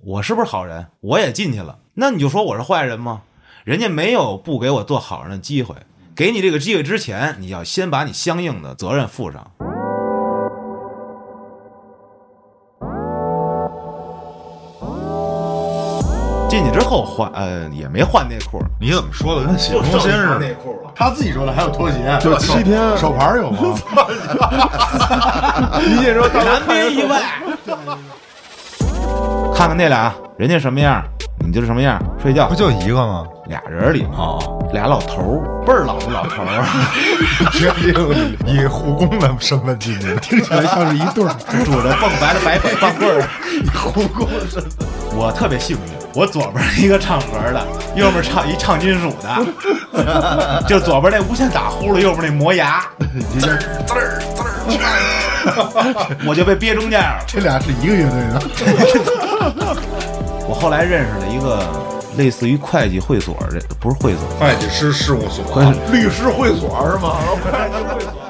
我是不是好人？我也进去了，那你就说我是坏人吗？人家没有不给我做好人的机会，给你这个机会之前，你要先把你相应的责任负上。进去之后换，呃，也没换内裤，你怎么说的跟洗东新似的？裤了。他自己说的，还有拖鞋，就七天手牌有吗？一进说大难免意外。看看那俩，人家什么样，你就是什么样。睡觉不就一个吗？俩人里头，俩老头儿，倍儿老的老头儿，决定以护工的身份进去的。听起来像是一对儿。拄着蹦白的白腿棒棍儿，护工身份。我特别幸运，我左边一个唱和的，右边唱一唱金属的，就左边那无限打呼噜，右边那磨牙，滋儿滋儿滋儿，我就被憋中间了。这俩是一个乐队的，我后来认识了一个类似于会计会所的，不是会所，会计师事务所，律师会所是吗？欢迎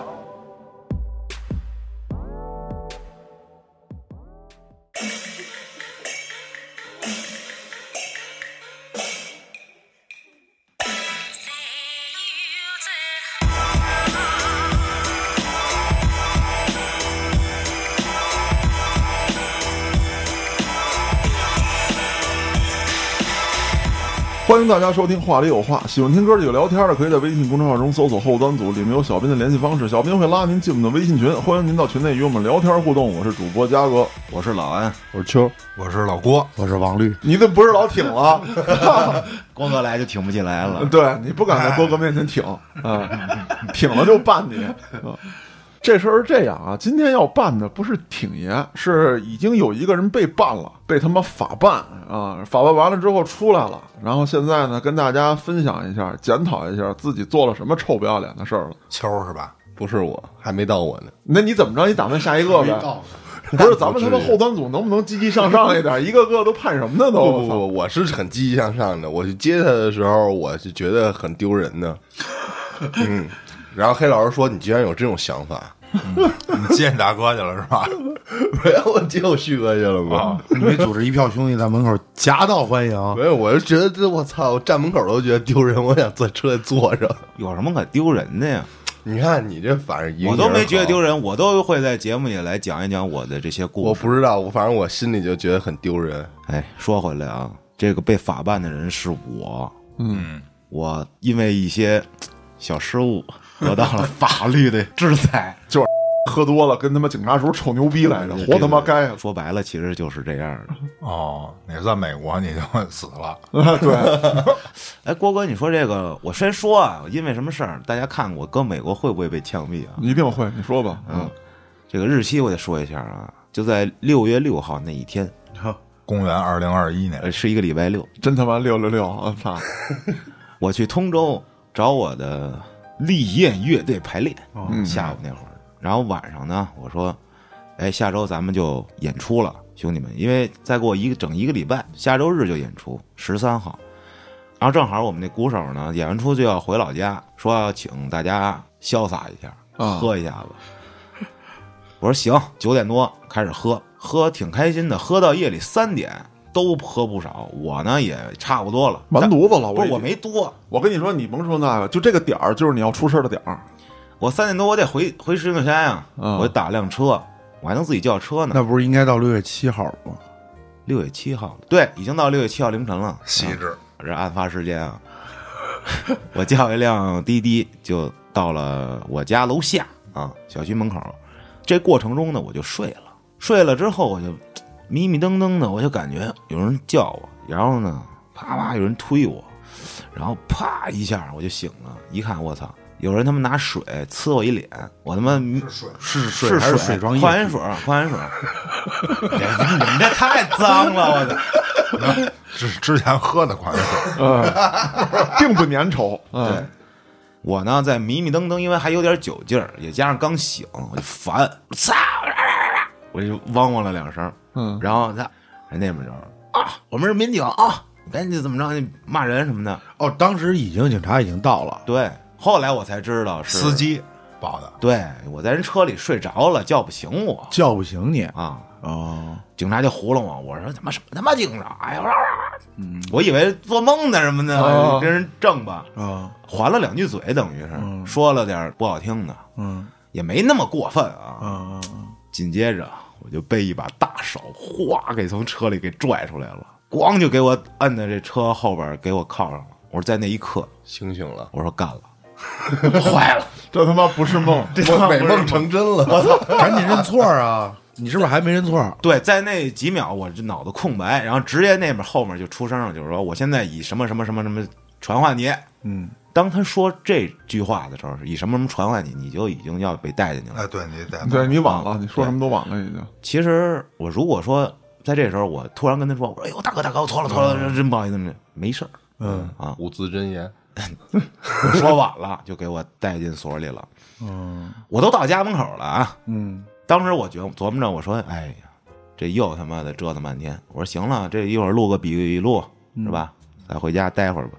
大家收听《话里有话》，喜欢听哥几个聊天的，可以在微信公众号中搜索“后端组”，里面有小编的联系方式，小编会拉您进我们的微信群，欢迎您到群内与我们聊天互动。我是主播嘉哥，我是老安，我是秋，我是老郭，我是王律。你怎么不是老挺了？郭哥来就挺不起来了。对你不敢在郭哥面前挺啊，挺了就办你。啊这事儿是这样啊，今天要办的不是挺爷，是已经有一个人被办了，被他妈法办啊，法办完了之后出来了，然后现在呢跟大家分享一下，检讨一下自己做了什么臭不要脸的事儿了。秋是吧？不是我，还没到我呢。那你怎么着？你打算下一个呗？不是，咱们他妈后端组能不能积极向上一点？一个个都盼什么呢？都不不不，我是很积极向上的。我去接他的时候，我是觉得很丢人的。嗯，然后黑老师说：“你居然有这种想法？你接你大哥去了是吧？没有，我接我旭哥去了吗？你没组织一票兄弟在门口夹道欢迎？没有，我就觉得这我操，我站门口都觉得丢人，我想坐车里坐着。有什么可丢人的呀？你看你这反正我都没觉得丢。人，我都会在节目里来讲一讲我的这些故事。我不知道，我反正我心里就觉得很丢人。哎，说回来啊，这个被法办的人是我，嗯，我因为一些小失误 得到了法律的制裁。就是 喝多了跟他妈警察叔臭牛逼来着，活他妈该啊！说白了，其实就是这样的。哦，你在美国你就死了。对，哎，郭哥，你说这个，我先说啊，因为什么事儿？大家看我搁美国会不会被枪毙啊？一定会。你说吧，嗯，这个日期我得说一下啊，就在六月六号那一天，公元二零二一呃，年，是一个礼拜六，真他妈六六六！我操，我去通州找我的丽艳乐队排练，嗯下午那会儿，然后晚上呢，我说，哎，下周咱们就演出了，兄弟们，因为再过一个整一个礼拜，下周日就演出，十三号，然后正好我们那鼓手呢，演完出就要回老家，说要请大家潇洒一下，啊。喝一下子。我说行，九点多开始喝，喝挺开心的，喝到夜里三点都喝不少，我呢也差不多了，完犊子了！不是我没多，我跟你说，你甭说那个，就这个点儿，就是你要出事的点儿。我三点多我得回回石景山呀，嗯我打辆车，我还能自己叫车呢。那不是应该到六月七号吗？六月七号，对，已经到六月七号凌晨了。细致。这案发时间啊，我叫一辆滴滴就到了我家楼下啊，小区门口。这过程中呢，我就睡了，睡了之后我就迷迷瞪瞪的，我就感觉有人叫我，然后呢，啪啪有人推我，然后啪一下我就醒了，一看我操，有人他妈拿水呲我一脸，我他妈水是水还是水矿泉水，矿泉水，你们这太脏了，我操！之之前喝的矿泉水，嗯，并不粘稠。嗯对，我呢在迷迷瞪瞪，因为还有点酒劲儿，也加上刚醒，我就烦，操！我就汪汪了两声，嗯，然后他人那边就啊，我们是民警啊，赶紧怎么着，你骂人什么的。哦，当时已经警察已经到了，对，后来我才知道是司，机报的。对我在人车里睡着了，叫不醒我。叫不醒你。啊。哦，警察就糊弄我，我说他妈什么他妈警察？哎呀！嗯，我以为做梦呢什么的，哦。跟人正吧，啊，还了两句嘴，等于是、嗯。说了点不好听的，嗯。也没那么过分啊。啊紧接着我就被一把大手哗给从车里给拽出来了，咣就给我摁在这车后边，给我铐上了。我说在那一刻，清醒了，我说干了，坏了，这他妈不是梦，这他妈美梦成真了。我操 赶紧认错啊！你是不是还没认错？对，在那几秒我这脑子空白，然后直接那边后面就出声了，就是说我现在以什么什么什么什么传唤你。嗯，当他说这句话的时候，以什么什么传唤你，你就已经要被带进去了。哎，对你带对你晚了，你说什么都晚了，已经。其实我如果说在这时候我突然跟他说，我说哎呦大哥大哥，我错了错了，真不好意思，没事儿嗯啊，五字真言，我说晚了就给我带进所里了。嗯我都到家门口了啊，嗯当时我觉琢磨着，我说哎呀，这又他妈的折腾半天。我说行了，这一会儿录个笔录是吧？再回家待会儿吧。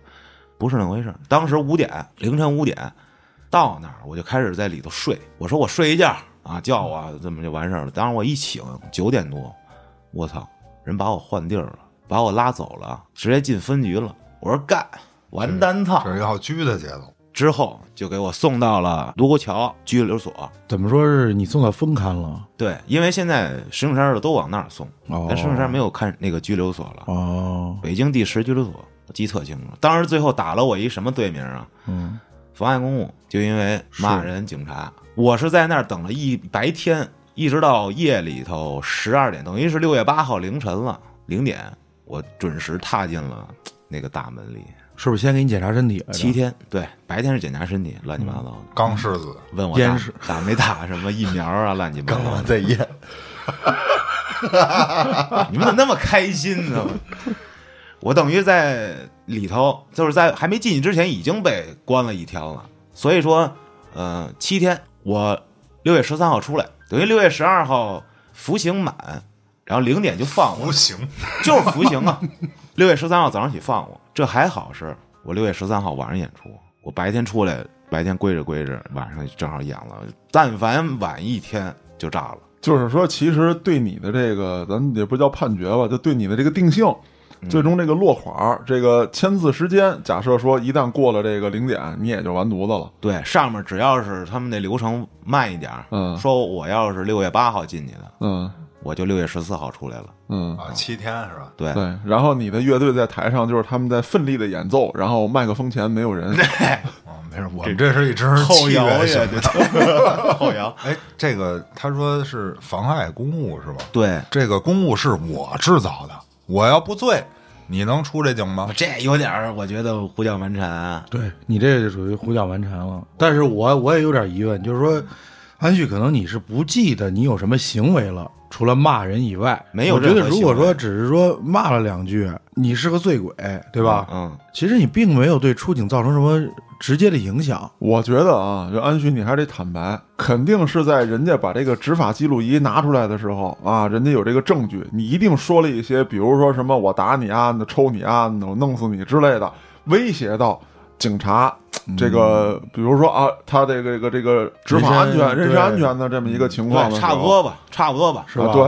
不是那回事儿。当时五点，凌晨五点到那儿，我就开始在里头睡。我说我睡一觉啊，叫我这么就完事儿了。当时我一醒，九点多，我操，人把我换地儿了，把我拉走了，直接进分局了。我说干，完蛋操！这是要拘的节奏。之后就给我送到了卢沟桥拘留所。怎么说是你送到分刊了？对，因为现在石景山的都往那儿送，哦但石景山没有看那个拘留所了。哦，北京第十拘留所，我记特清楚。当时最后打了我一什么罪名啊？嗯妨碍公务，就因为骂人警察。我是在那儿等了一白天，一直到夜里头十二点，等于是六月八号凌晨了零点，我准时踏进了那个大门里。是不是先给你检查身体？七天，对，白天是检查身体，乱七八糟的，钢柿子，问我打打没打什么疫苗啊，乱七八糟的。在验。你们怎么那么开心呢？我等于在里头，就是在还没进去之前已经被关了一天了。所以说，呃，七天，我六月十三号出来，等于六月十二号服刑满，然后零点就放我服刑，就是服刑啊。六月十三号早上起放我，这还好是我六月十三号晚上演出，我白天出来，白天归着归着，晚上正好演了。但凡晚一天就炸了。就是说，其实对你的这个，咱也不叫判决吧，就对你的这个定性，最终这个落款儿，这个签字时间，假设说一旦过了这个零点，你也就完犊子了。对，上面只要是他们那流程慢一点儿，嗯说我要是六月八号进去的，嗯我就六月十四号出来了。嗯，啊，七天是吧？对，对。然后你的乐队在台上，就是他们在奋力的演奏，然后麦克风前没有人。啊，没事，我们这是一支 后摇器乐呀，型对的。后摇，哎，这个他说是妨碍公务是吧？对，这个公务是我制造的，我要不醉，你能出这警吗？这有点儿，我觉得胡搅蛮缠。对你这就属于胡搅蛮缠了。但是我我也有点疑问，就是说，安旭，可能你是不记得你有什么行为了，除了骂人以外，没有我觉得任何行为如果说只是说骂了两句，你是个醉鬼，对吧？嗯，其实你并没有对出警造成什么直接的影响。我觉得啊，这安旭你还得坦白，肯定是在人家把这个执法记录仪拿出来的时候啊，人家有这个证据，你一定说了一些，比如说什么我打你啊，抽你啊，我弄死你之类的，威胁到警察。这个，比如说啊，他这个这个这个执法安全、人身安全的这么一个情况差不多吧，差不多吧，是吧啊对。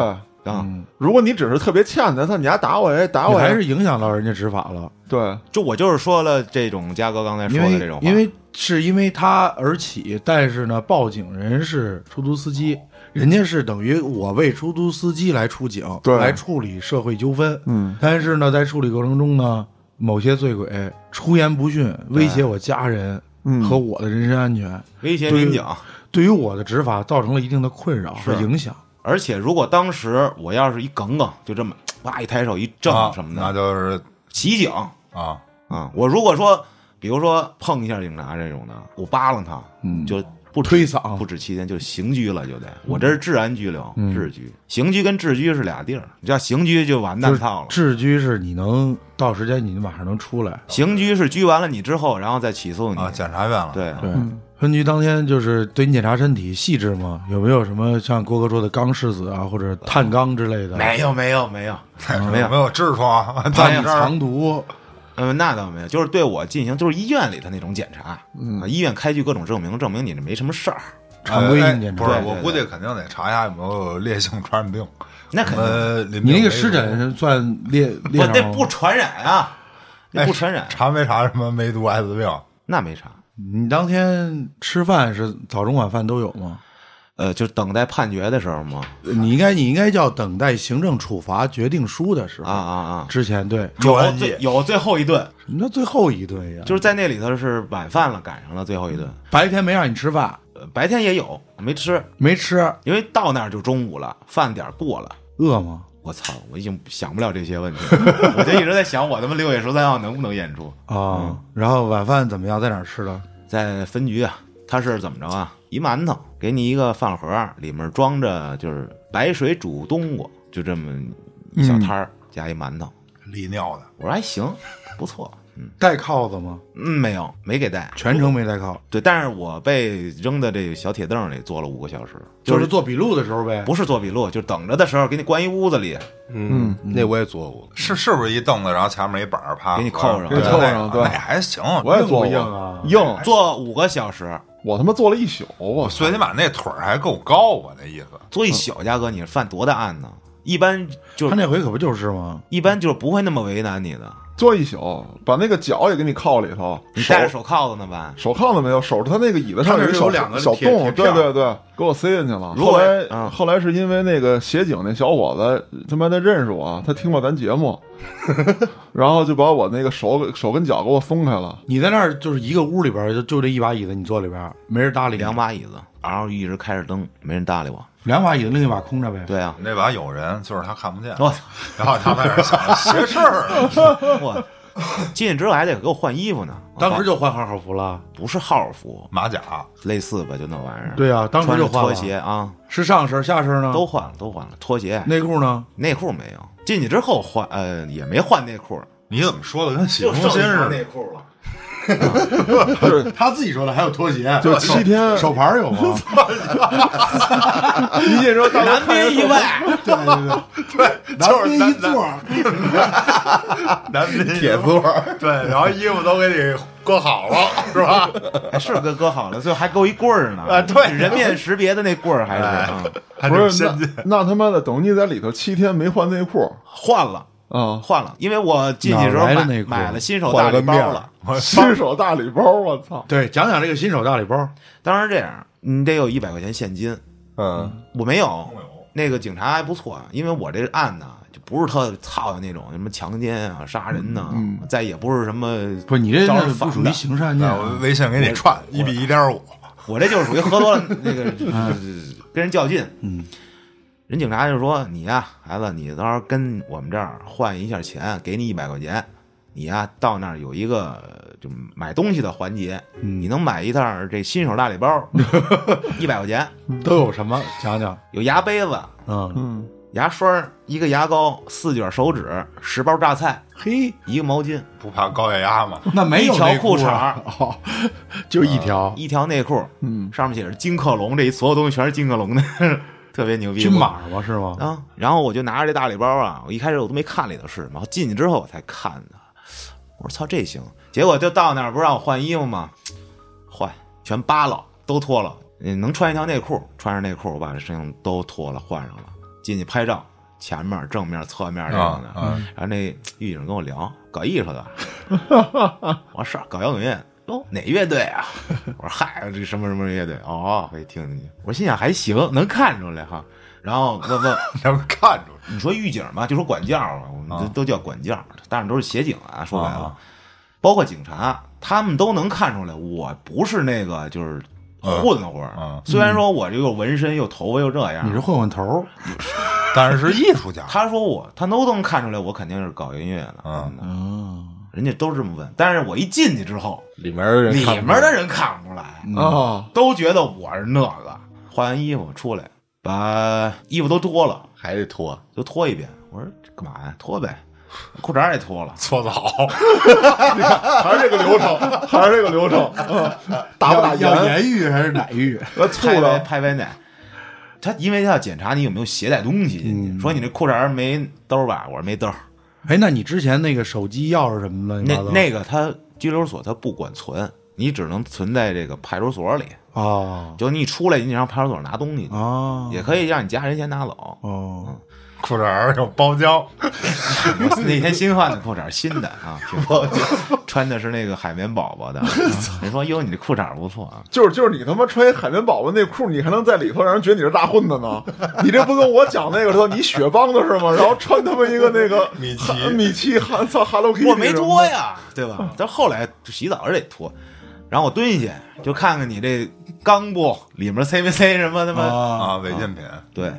啊。如果你只是特别欠的，他你还打我呀，打我还是影响到人家执法了，对，就我就是说了这种嘉哥刚才说的这种话，因为是因为他而起，但是呢，报警人是出租司机，人家是等于我为出租司机来出警，对。来处理社会纠纷。嗯，但是呢，在处理过程中呢，某些醉鬼出言不逊，威胁我家人嗯。和我的人身安全，威胁民警。对于我的执法造成了一定的困扰和是。影响。而且如果当时我要是一梗梗，就这么 哇一抬手一正啊什么的，那就是袭警啊，啊！我如果说，比如说碰一下警察这种的，我扒拉他，嗯就不推搡不止七天，就刑拘了，就得。我这是治安拘留，嗯治拘，刑拘跟治拘是俩地儿。你要刑拘就完蛋套了，治拘是你能到时间，你马上能出来。刑拘是拘完了你之后，然后再起诉你。啊，检察院了，对，对，分局当天就是对你检查身体细致吗？有没有什么像郭哥说的钢柿子啊，或者碳钢之类的？没有没有没有，没有 没有痔疮，没 有在你藏毒，嗯，那倒没有，就是对我进行就是医院里的那种检查，嗯、医院开具各种证明，证明你这没什么事儿，常规检查。不是，我估计肯定得查一下有没有烈性传染病。那肯定。呃，你那个湿疹算烈烈不，那不传染啊，那哎不传染，查没查什么梅毒、艾滋病？那没查。你当天吃饭是早中晚饭都有吗？呃，就等待判决的时候吗，你应该你应该叫等待行政处罚决定书的时候啊啊啊，之前对，有最有最后一顿，什么叫最后一顿呀？就是在那里头是晚饭了，赶上了最后一顿。白天没让你吃饭，呃白天也有，没吃，没吃，因为到那儿就中午了，饭点过了。饿吗？我操！我已经想不了这些问题了，我就一直在想，我他妈六月十三号能不能演出？啊，然后晚饭怎么样？在哪儿吃的？在分局啊，他是怎么着啊？一馒头，给你一个饭盒，里面装着就是白水煮冬瓜，就这么一小摊儿，加一馒头。利尿的，我说还行，不错。嗯带铐子吗？嗯，没有，没给带。全程没带铐，对，但是我被扔在这个小铁凳里坐了五个小时，就是做笔录的时候呗。不是做笔录，就等着的时候给你关一屋子里，嗯，那我也坐过。是是不是一凳子，然后前面一板儿，啪给你扣上对给你扣上对那还行。我也做硬不过硬啊硬，坐五个小时，我他妈坐了一宿，我最起码那腿儿还够高啊，那意思。坐一宿，嘉哥，你犯多大案呢？一般就他那回可不就是吗？一般就是不会那么为难你的，做一宿，把那个脚也给你铐里头，你戴着手铐子呢吧？手铐子没有，手他那个椅子上他那有一小有两个小洞，对对对，给我塞进去了。后来、嗯后来是因为那个协警那小伙子他妈的认识我，他听过咱节目，然后就把我那个手手跟脚给我松开了。你在那儿就是一个屋里边就就这一把椅子，你坐里边没人搭理你，两把椅子，然后一直开着灯，没人搭理我。两把椅子，另一把空着呗。对啊，那把有人，就是他看不见，我操然后他在那儿想邪事儿。我进去之后还得给我换衣服呢。当时就换号号服了。不是号服，马甲，类似吧，就那玩意儿。对啊，当时就换了。鞋啊，是上身下身呢？都换了，都换了。拖鞋、内裤呢？内裤没有。进去之后换，呃，也没换内裤，你怎么说的跟洗中心似的？内裤了。他自己说的，还有拖鞋，就七天。手牌有吗？一进之后，大哥难免意外，对对对，就是南边一南座，男宾铁座。儿，对，然后衣服都给你搁好了，是吧？还是搁搁好了，最后还够一棍儿呢。啊对。人面识别的那棍儿还是？不是。那那他妈的，等于你在里头七天没换内裤。换了。啊，换了，因为我进去时候买买了 新手大礼包了新手大礼包，我操！对，讲讲这个新手大礼包。当然这样，你得有一百块钱现金，嗯，我没有。那个警察还不错啊，因为我这案呢就不是特操的那种什么强奸啊、杀人呐、再也不是什么不是你这招那不属于人烦的刑事案件我微信给你串一比一点五，我这就是属于喝多了 那个呃跟人较劲。嗯，人警察就说：“你呀、孩子，你到时候跟我们这儿换一下钱，给你一百块钱。你呀、到那儿有一个就买东西的环节，你能买一袋儿这新手大礼包，一百块钱，都有什么？讲讲。有牙杯子、嗯，嗯，牙刷、一个牙膏、四卷手指、十包榨菜、嘿，一个毛巾、不怕高血压吗？那没有一条裤裤衩就一条一条内裤，嗯，上面写着金克隆，这一所有东西全是金克隆的，特别牛逼。军马吗？是吗？啊，然后我就拿着这大礼包啊，我一开始我都没看里头是什么，进去之后我才看的。我说操，这行。结果就到那儿不是让我换衣服吗？换，全扒了，都脱了。嗯，能穿一条内裤，穿上内裤，我把这身上都脱了，换上了，进去拍照，前面、正面、侧面这样的。啊啊然后那狱警跟我聊搞艺术的，我说是搞摇滚乐。哟，哪乐队啊？我说嗨，这什么什么乐队？哦，可以听听去。我心想还行，能看出来哈。然后问问 能看出来你说狱警嘛，就说管教嘛，我们这啊都叫管教，但是都是协警啊，说白了，啊包括警察，他们都能看出来，我不是那个就是混混儿。嗯虽然说我这又纹身又头发又这样，你是混混头，但是是艺术家。他说我，他都能看出来，我肯定是搞音乐的。嗯真的嗯，人家都是这么问，但是我一进去之后，里面的人里面的人看不出来，啊，都觉得我是那个。换完衣服出来，把衣服都脱了，还得脱，就脱一遍。我说这干嘛呀？脱呗，裤衩也脱了。搓澡，还是这个流程，还是这个流程，嗯打不打要盐？盐狱还是奶浴？呃，醋拍拍的，拍拍奶。他因为他要检查你有没有携带东西进去，说你这裤衩没兜儿吧？我说没兜儿。哎，那你之前那个手机、钥匙什么的，那那个他拘留所他不管存，你只能存在这个派出所里，哦。就你出来你让派出所拿东西去，哦也可以让你家人先拿走。哦，裤衩儿有包胶，我 那天新换的裤衩，新的啊，挺穿的是那个海绵宝宝的。人说哟，你这裤衩不错啊，就是就是你他妈穿一海绵宝宝内裤，你还能在里头让人觉得你是大混子呢？你这不跟我讲那个说你雪帮的是吗？然后穿他妈一个那个 米奇。米奇哈操 Hello Kitty，我没脱呀，对吧？但后来洗澡是得脱，然后我蹲下就看看你这钢布里面塞没塞什么他妈啊，啊，违禁品，对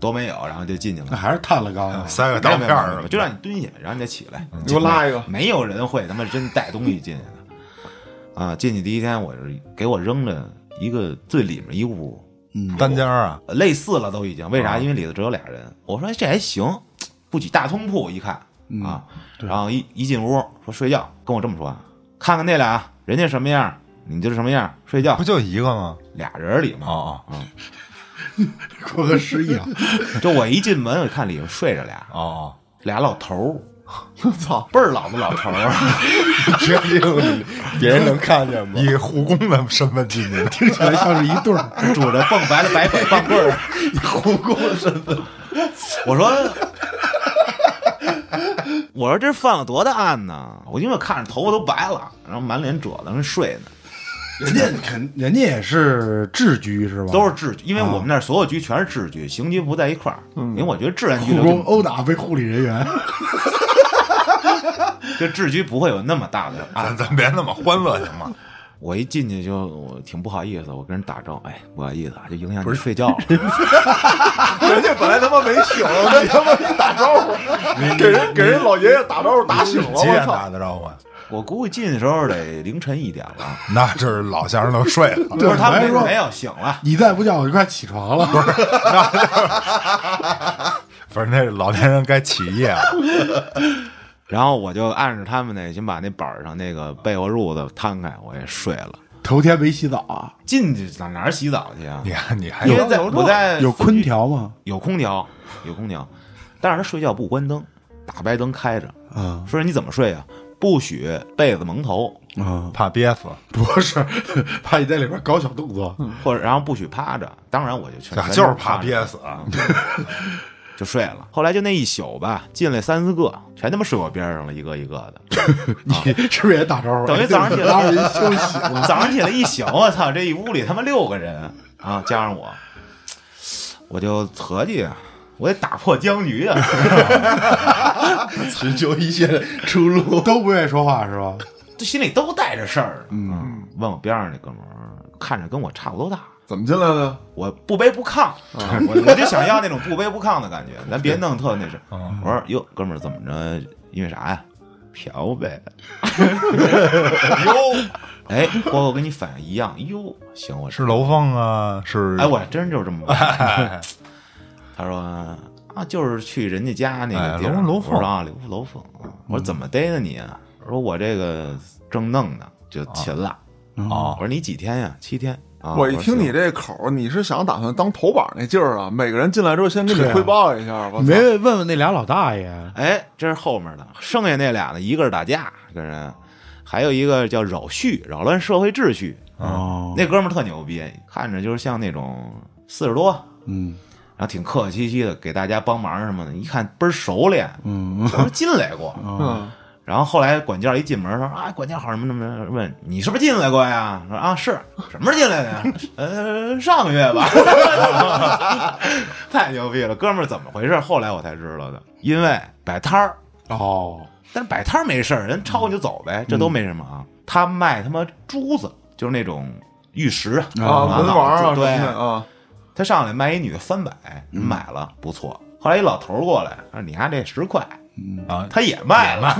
都没有，然后就进去了。那还是探了钢啊，塞个刀片儿什么的，没有没有就让你蹲下，然后你再起来。你给我拉一个没有人会他妈真带东西进去的啊！进去第一天，我是给我扔了一个最里面一屋，嗯单间儿啊，类似了都已经。为啥？啊因为里头只有俩人。我说哎这还行，不挤大通铺，一看啊，对然后一一进屋说睡觉，跟我这么说，看看那俩人家什么样，你就是什么样，睡觉不。就一个吗？俩人里嘛，哦过个失忆啊，就我一进门，我看里头睡着俩哦俩老头我操！儿，倍儿老的老头儿。确定别人能看见哦，吗？以护工的身份进去的，听起来像是一对儿。拄着蹦白的白腿棒棍儿，护工身份，我说，我说这犯了多大案呢？我因为看着头发都白了，然后满脸褶子，正睡呢，人家肯，人家也是治居是吧？都是治局，因为我们那儿所有局全是治局，刑局不在一块儿。因为我觉得治安局护工殴打被护理人员，这治局不会有那么大的咱。咱别那么欢乐行吗？我一进去就我挺不好意思，我跟人打招呼，哎，不好意思啊，就影响你睡觉了。人家本来他妈没醒，你他妈一打招呼，给人给人老爷爷打招呼打醒了，几点我操！打的招呼啊？我估计进去的时候得凌晨一点了，那这是老先生都睡了，不是他们我还说没有醒了。你再不叫我就快起床了。不是 那老年人该起夜了。然后我就按着他们那，先把那板上那个被窝褥子摊开，我也睡了。头天没洗澡啊？进去哪哪儿洗澡去啊？你看你还因为有在我在有空调吗？有空调，有空调，但是他睡觉不关灯，大白灯开着。啊说你怎么睡啊？不许被子蒙头，啊，怕憋死，不是，怕你在里边搞小动作。或者然后不许趴着。当然我就全全就是怕憋死。啊 就睡了。后来就那一宿吧，进来三四个，全他妈睡我边上了，一个一个的。你是不是也打招呼？等于早上起来拉人休息了。早上起来一宿，我操，这一屋里他妈六个人啊，加上我，我就合计啊，我得打破僵局啊。寻求一些出路。都不愿意说话是吧？这心里都带着事儿。嗯，问我边上那哥们儿，看着跟我差不多大，怎么进来的？我不卑不亢，我我就想要那种不卑不亢的感觉，咱别弄特那什我说哟，哥们儿怎么着？因为啥呀？嫖呗。哟，哎，包括我跟你反应一样。哟，行，我是楼凤啊，是哎，我还真就是这么问。他说啊，就是去人家家那个地儿。哎楼楼凤我说啊，楼楼凤。我说怎么逮的你啊？我说我这个正弄呢，就擒了。哦我说你几天呀？七天。啊，我一听你这口儿，你是想打算当头板那劲儿啊？每个人进来之后先跟你汇报一下，我操你没问问那俩老大爷？哎，这是后面的，剩下那俩呢，一个是打架跟人，还有一个叫扰序，扰乱社会秩序。哦，那哥们儿特牛逼，看着就是像那种四十多，嗯然后挺客客气气的，给大家帮忙什么的，一看倍儿熟练。嗯我说进来过，嗯，然后后来管教一进门说啊，管教好什么什么，问你是不是进来过呀？说啊是，什么时候进来的呀？呃，上个月吧。太牛逼了，哥们儿怎么回事？后来我才知道的，因为摆摊儿，哦，但是摆摊儿没事儿，人超过你就走呗，这都没什么啊。他卖他妈珠子，就是那种玉石啊，文玩啊对的啊，他上来卖一女的三百，人买了不错。后来一老头儿过来说：“你看这十块。”啊，他也卖了，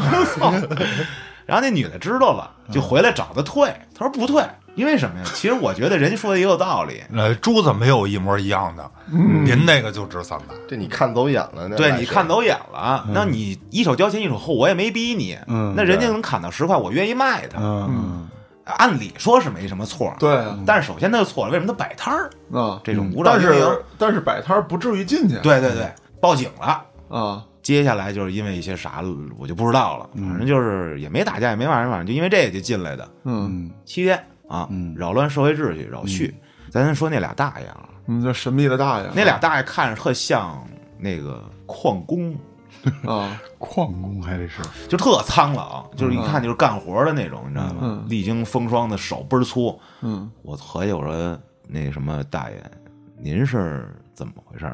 然后那女的知道了，就回来找他退。他说不退，因为什么呀？其实我觉得人家说的也有道理。呃，珠子没有一模一样的，您那个就值三百。这你看走眼了，那对，你看走眼了，那你一手交钱一手货，我也没逼你。嗯那人家能砍到十块，我愿意卖他。嗯按理说是没什么错，对啊。但是首先他就错了，为什么他摆摊儿？啊，这种无照但经营，是但是摆摊儿不至于进去，对对对，报警了。啊，接下来就是因为一些啥，我就不知道了。反正就是也没打架，也没骂人，反正就因为这个就进来的。嗯。七天啊，扰乱社会秩序，扰序。咱先说那俩大爷啊，嗯，这神秘的大爷，那俩大爷看着特像那个矿工，啊，矿工还得是就特苍老，就是一看就是干活的那种，你知道吗嗯？历经风霜的手倍儿粗。嗯我合计我说那什么大爷，您是怎么回事？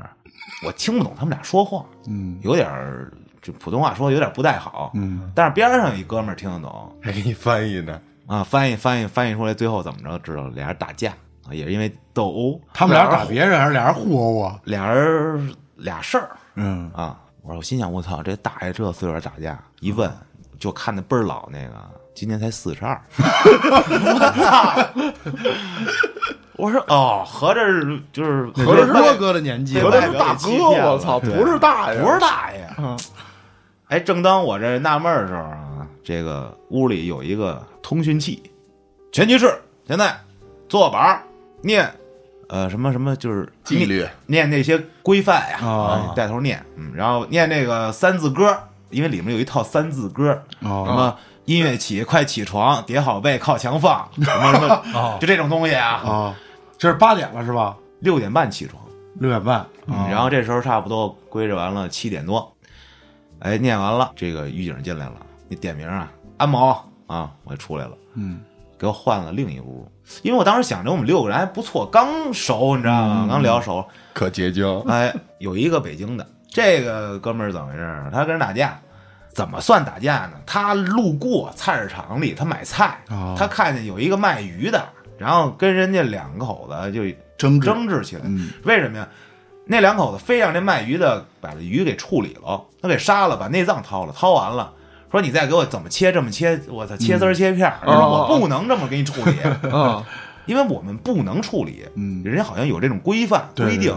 我听不懂他们俩说话，嗯有点儿就普通话说的有点不太好。嗯，但是边上有一哥们儿听得懂还给你翻译呢。啊，翻译翻译翻译出来，最后怎么着知道？俩人打架啊，也是因为斗殴，他们俩打别人还是俩人互殴啊？俩人俩事儿嗯啊。我说我心想，我操，这大爷这岁数打架，一问就看那倍儿老那个，今年才四十二。我说哦，合着是就是合着是哥哥的年纪，合着是大哥，我操，不是大爷，不是大爷。啊哎，正当我这纳闷的时候啊，这个屋里有一个通讯器，全集室现在坐板儿念，呃，什么什么就是纪律念那些规范呀，啊带头念，嗯，然后念那个三字歌，因为里面有一套三字歌，什哦么音乐起，快起床，叠好被靠墙放，什么什么，就这种东西啊。啊，这是八点了是吧？六点半起床，六点半，嗯然后这时候差不多归置完了，七点多，哎，念完了，这个狱警进来了，你点名啊，安某啊，我就出来了，嗯，给我换了另一屋，因为我当时想着我们六个人还不错，刚熟，你知道吗？刚聊熟，可结交，哎，有一个北京的，这个哥们儿怎么回事？他跟人打架，怎么算打架呢？他路过菜市场里，他买菜，哦他看见有一个卖鱼的，然后跟人家两口子就争执争执起来。嗯为什么呀？那两口子非让这卖鱼的把这鱼给处理了，他给杀了，把内脏掏了，掏完了。说你再给我怎么切这么切，我操，切丝儿切片儿，嗯说哦我不能这么给你处理，啊 因为我们不能处理，嗯。人家好像有这种规范规定，，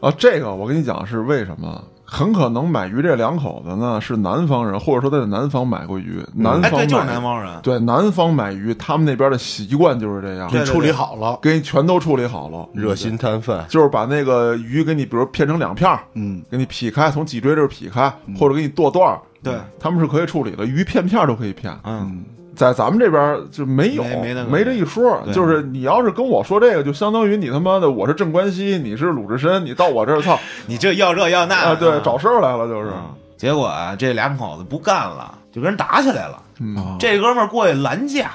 啊！这个我跟你讲是为什么？很可能买鱼这两口子呢是南方人，或者说他在南方买过鱼，南哎，方对，就是南方人，对南方买鱼，他们那边的习惯就是这样，处理好了，给你全都处理好了，热心摊贩，就是把那个鱼给你，比如片成两片儿，嗯。给你劈开，从脊椎这儿劈开，或者给你剁段儿，对，他们是可以处理的，鱼片片儿都可以骗。嗯，在咱们这边儿就没有，没没那个这一说。就是你要是跟我说这个，就相当于你他妈的我是镇关西，你是鲁智深，你到我这儿操 你这要这要那啊，对，找事儿来了就是。嗯结果啊，这两口子不干了，就跟人打起来了。嗯啊这哥们儿过去拦架，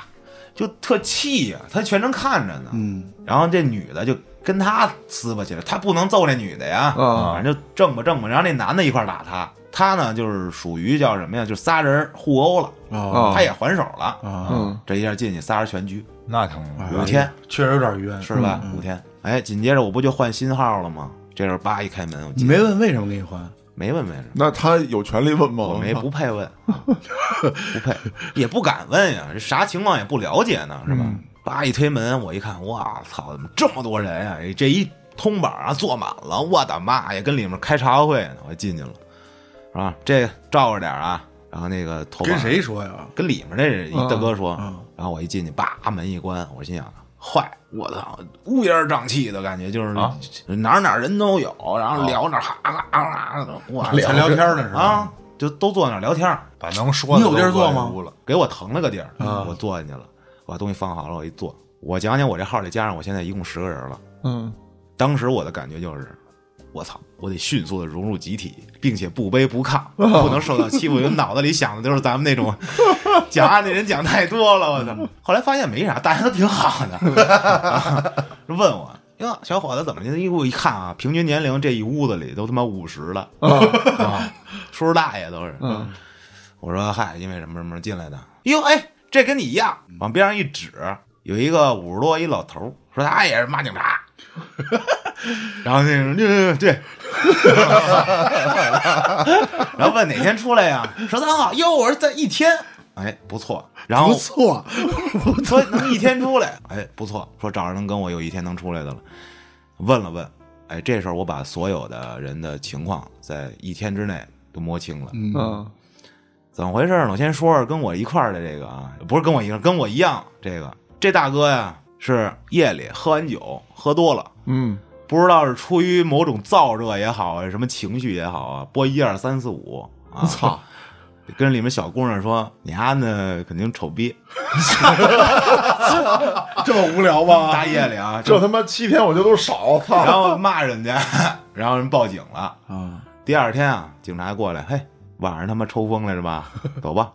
就特气呀、他全程看着呢。嗯然后这女的就跟他撕巴起来，他不能揍那女的呀，啊反正就正吧挣吧。然后那男的一块儿打他，他呢就是属于叫什么呀？就仨人互殴了，哦他也还手了。啊，嗯这一下进去仨人全拘，那他妈五天确实有点冤，是吧？嗯五天。哎，紧接着我不就换新号了吗？这时候叭一开门，我你进没问为什么给你换？没问为什么。那他有权利问吗？我没不配问，不配，也不敢问呀，这啥情况也不了解呢，是吧？叭一推门，我一看，哇操，怎么这么多人呀、这一通板啊坐满了，我的妈呀，跟里面开茶话会呢，我进去了，是吧？这个照着点啊，然后那个头跟谁说呀？跟里面那人一大哥说，嗯然后我一进去，叭门一关，我心想，坏，我操，乌烟瘴气的感觉，就是啊哪儿哪儿人都有，然后聊那哈哈哈哈的，我操才聊天呢是吧？啊，就都坐那儿聊天儿，把能说的你有地儿坐吗搁屋了给我腾了个地儿，啊我坐进去了，我把东西放好了，我一坐，我讲讲我这号里加上我现在一共十个人了。嗯当时我的感觉就是，我操，我得迅速的融入集体，并且不卑不亢，不能受到欺负。因为脑子里想的都是咱们那种讲案的人讲太多了，我操！后来发现没啥，大家都挺好的。啊问我哟，小伙子怎么的？一我一看啊，平均年龄这一屋子里都他妈五十了啊，叔叔大爷都是。嗯我说嗨，因为什么什么进来的？哟，哎，这跟你一样，往边上一指，有一个五十多一老头，说他也是骂警察。然后那个对对对，然后问哪天出来呀？十三号。哟，我说在一天，哎，不错。然后不错，说能一天出来，哎，不错。说找着能跟我有一天能出来的了。问了问，哎，这时候我把所有的人的情况在一天之内都摸清了。嗯嗯怎么回事呢？我先说说跟我一块儿的这个啊，不是跟我一个，跟我一样，这个这大哥呀是夜里喝完酒喝多了，嗯不知道是出于某种燥热也好啊，什么情绪也好啊，拨一二三四五，啊，操！跟里面小姑娘说：“你丫呢肯定丑逼。这么无聊”吗？大夜里啊，这他妈七天我就都少，操！然后骂人家，然后人报警了。啊，第二天啊，警察过来，嘿，晚上他妈抽风来着吧？走吧，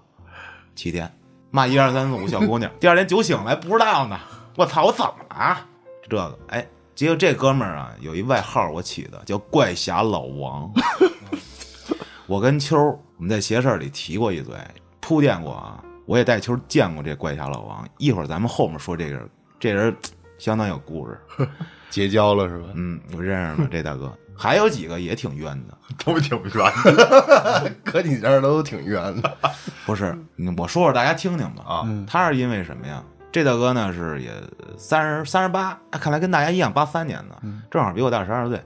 七天，骂一二三四五小姑娘。第二天酒醒来不知道呢，我操，我怎么了啊？这个，哎，结果这哥们儿啊，有一外号我起的叫怪侠老王。我跟秋儿我们在邪事儿里提过一嘴，铺垫过啊。我也带秋儿见过这怪侠老王，一会儿咱们后面说这个人，这人相当有故事。结交了是吧？嗯，我认识了这大哥，还有几个也挺冤的。都挺冤的，搁你这儿都挺冤的不是，嗯我说说大家听听吧。啊！他是因为什么呀？这大哥呢是也三十三十八，哎看来跟大家一样，八三年的，正好比我大十二岁。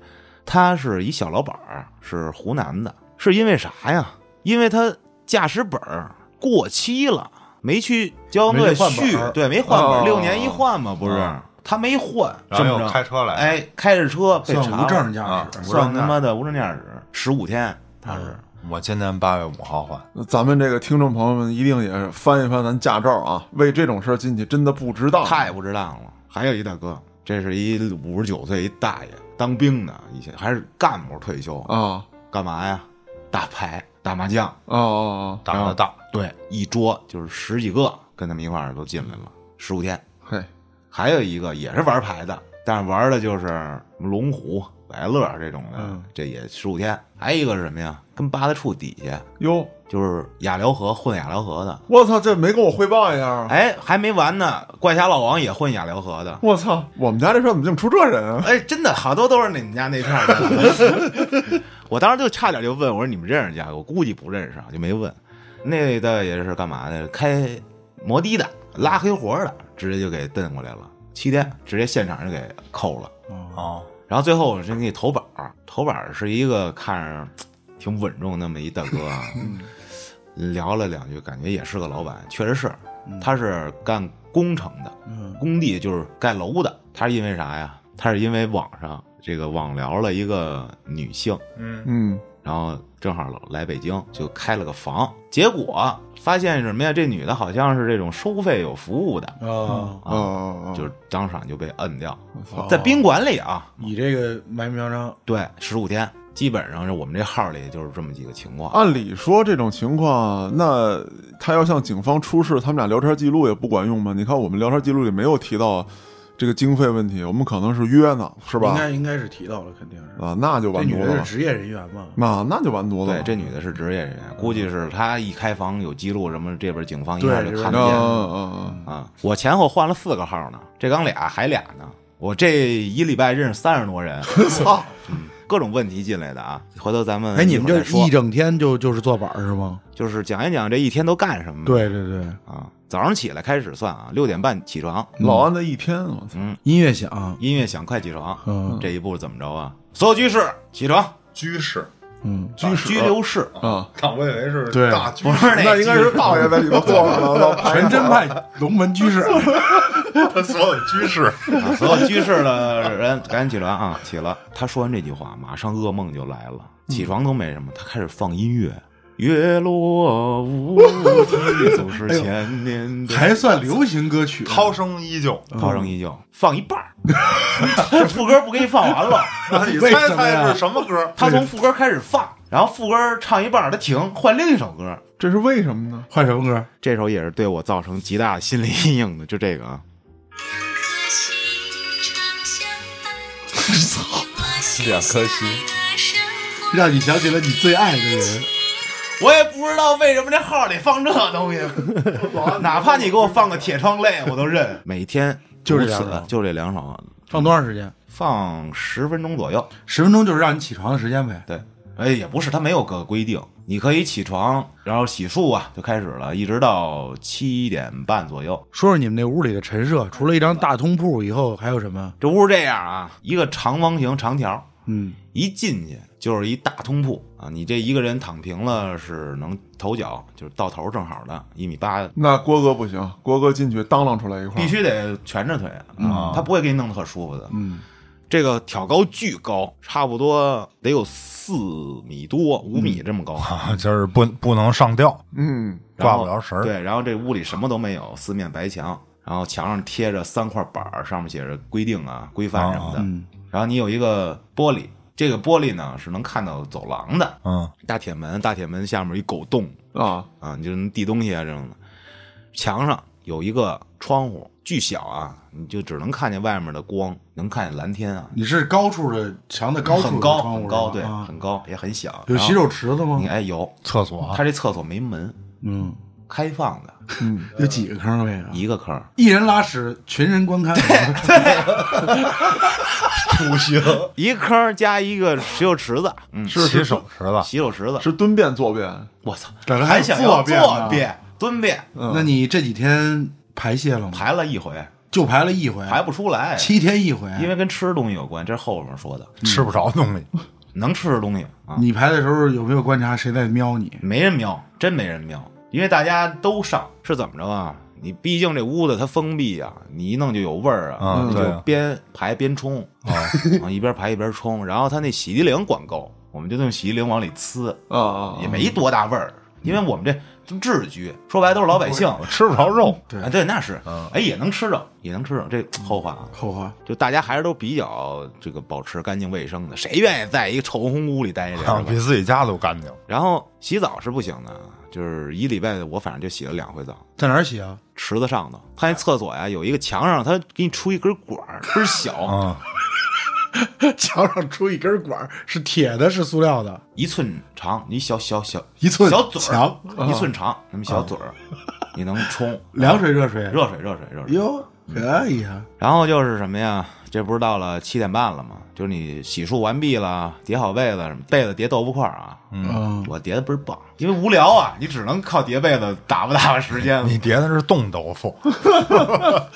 他是一小老板儿，是湖南的，是因为啥呀？因为他驾驶本儿过期了，没去交通队续儿，对，没换本儿，哦六年一换嘛，不是哦？他没换，然后开车来，哎，开着车被查了无证驾啊驶，算他妈的无证驾驶，十五天，他是。我今年八月五号换，那咱们这个听众朋友们一定也是翻一翻咱驾照啊，为这种事儿进去真的不值当。太不值当了。还有一大哥，这是一五十九岁一大爷，当兵的，以前还是干部退休，啊干嘛呀？打牌、打麻将，哦哦哦打的大，对，一桌就是十几个，跟他们一块儿都进来了，十五天。哦，嘿，还有一个也是玩牌的，但是玩的就是龙虎、百乐这种的，嗯这也十五天。还有一个是什么呀？跟八大处底下哟，就是雅辽河混雅辽河的，我操，这没跟我汇报一下啊？哎，还没完呢，怪侠老王也混雅辽河的。我操，我们家这事儿怎么净出这人啊？哎，真的好多都是你们家那片儿的。我当时就差点就问我说：“你们认识家？”我估计不认识啊，就没问。那的也是干嘛的？开摩的的，拉黑活的，直接就给蹬过来了，七天，直接现场就给扣了。哦，然后最后我先给你投板儿，投板儿是一个看着挺稳重那么一大哥啊，聊了两句，感觉也是个老板，确实是，他是干工程的，嗯工地就是盖楼的。他是因为啥呀？他是因为网上这个网聊了一个女性，嗯，嗯，然后正好来北京就开了个房，结果发现什么呀？这女的好像是这种收费有服务的，啊，哦啊哦，就是当场就被摁掉，在宾馆里啊，你这个买名章，对，十五天，基本上是我们这号里就是这么几个情况。按理说这种情况，那他要向警方出示他们俩聊天记录也不管用吗？你看我们聊天记录里没有提到这个经费问题，我们可能是约呢，是吧应？该应该是提到了，肯定是。啊，那就这女完犊子了。的是职业人员嘛？啊那那就完犊子了。对，这女的是职业人员，估计是她一开房有记录什么，这边警方一下就看见了。嗯嗯啊！啊。我前后换了四个号呢，这刚俩还俩呢。我这一礼拜认识三十多人，操！各种问题进来的啊。回头咱们哎，你们这一整天就就是坐板儿是吗？就是讲一讲这一天都干什么。对对对，啊，早上起来开始算啊，六点半起床，老安的一天，我操！嗯，音乐响，音乐响，快起床。嗯。这一步怎么着啊？所有居士起床，居士嗯，居士拘留室。啊，那我以为是对。大居不是那应该是道爷在里头坐 着呢，全真派龙门居士，所有居士，啊，所有居士的人赶紧起床啊！起了，他说完这句话，马上噩梦就来了。起床都没什么，他开始放音乐，月落乌啼，总是千年的还算流行歌曲。涛声依旧。涛声依旧，放一半儿，这副歌不给你放完了，那你猜猜是什么歌？他从副歌开始放，然后副歌唱一半儿，他停，换另一首歌。这是为什么呢？换什么歌？这首也是对我造成极大的心理阴影的，就这个啊，两颗心，让你想起了你最爱的人。我也不知道为什么这号里放这东西，哪怕你给我放个铁窗泪，我都认。每天就这两首就这两首，放多长时间？放十分钟左右。十分钟就是让你起床的时间呗。对，哎，也不是，他没有个规定，你可以起床，然后洗漱啊，就开始了，一直到七点半左右。说说你们那屋里的陈设，除了一张大通铺以后，还有什么？这屋这样啊，一个长方形长条，嗯，一进去就是一大通铺啊，你这一个人躺平了是能头脚，就是到头正好的，一米八，那郭哥不行，郭哥进去当啷出来一块，必须得蜷着腿啊，他不会给你弄得特舒服的。嗯，这个挑高巨高，差不多得有四米多、五米这么高。啊，就是不不能上吊，嗯挂不了绳儿。对，然后这屋里什么都没有，四面白墙，然后墙上贴着三块板儿，上面写着规定啊、规范什么的。嗯然后你有一个玻璃，这个玻璃呢是能看到走廊的，嗯，大铁门，大铁门下面一狗洞。啊。啊，你就能递东西啊这种的。墙上有一个窗户，巨小啊，你就只能看见外面的光，能看见蓝天啊，你是高处的墙的高处的很高窗户很高，对，啊。很高也很小。有洗手池子吗？你？哎有，厕所他这厕所没门，嗯，开放的，嗯，有几个坑位啊？一个坑。一人拉屎，群人观看。不行，一个坑加一个洗手池子，嗯，是洗手池子，洗手池子。是蹲便坐便，我操，这个还想要坐便呢坐便、蹲便，那你这几天排泄了吗？排了一回，就排了一回，排不出来，七天一回。因为跟吃东西有关，这是后面说的。吃不着东西。能吃的东西啊，你排的时候有没有观察谁在瞄你？没人瞄，真没人瞄，因为大家都上，是怎么着啊？你毕竟这屋子它封闭啊，你一弄就有味儿啊，你就边排边冲啊，啊一边排一边冲，然后他那洗涤灵管够，我们就用洗涤灵往里呲，啊啊，也没多大味儿，因为我们这都治居，说白了都是老百姓，吃不着肉，对啊，对，那是嗯，哎，也能吃着，也能吃着，这后话啊。后话，就大家还是都比较这个保持干净卫生的，谁愿意在一个臭烘烘屋里待着？比自己家都干净。然后洗澡是不行的，就是一礼拜我反正就洗了两回澡，在哪儿洗啊？池子上头。他那厕所呀有一个墙上，他给你出一根管儿，倍儿小，嗯，墙上出一根管儿，是铁的，是塑料的，一寸长，你小小小一寸小嘴儿，一寸长，那么小嘴儿，你能冲凉水、热水。热水、热水、热水。哟，可以啊。然后就是什么呀？这不是到了七点半了吗？就是你洗漱完毕了，叠好被子，什么被子叠豆腐块儿啊。嗯，我叠的倍儿棒，因为无聊啊，你只能靠叠被子打发打发时间。你叠的是冻豆腐，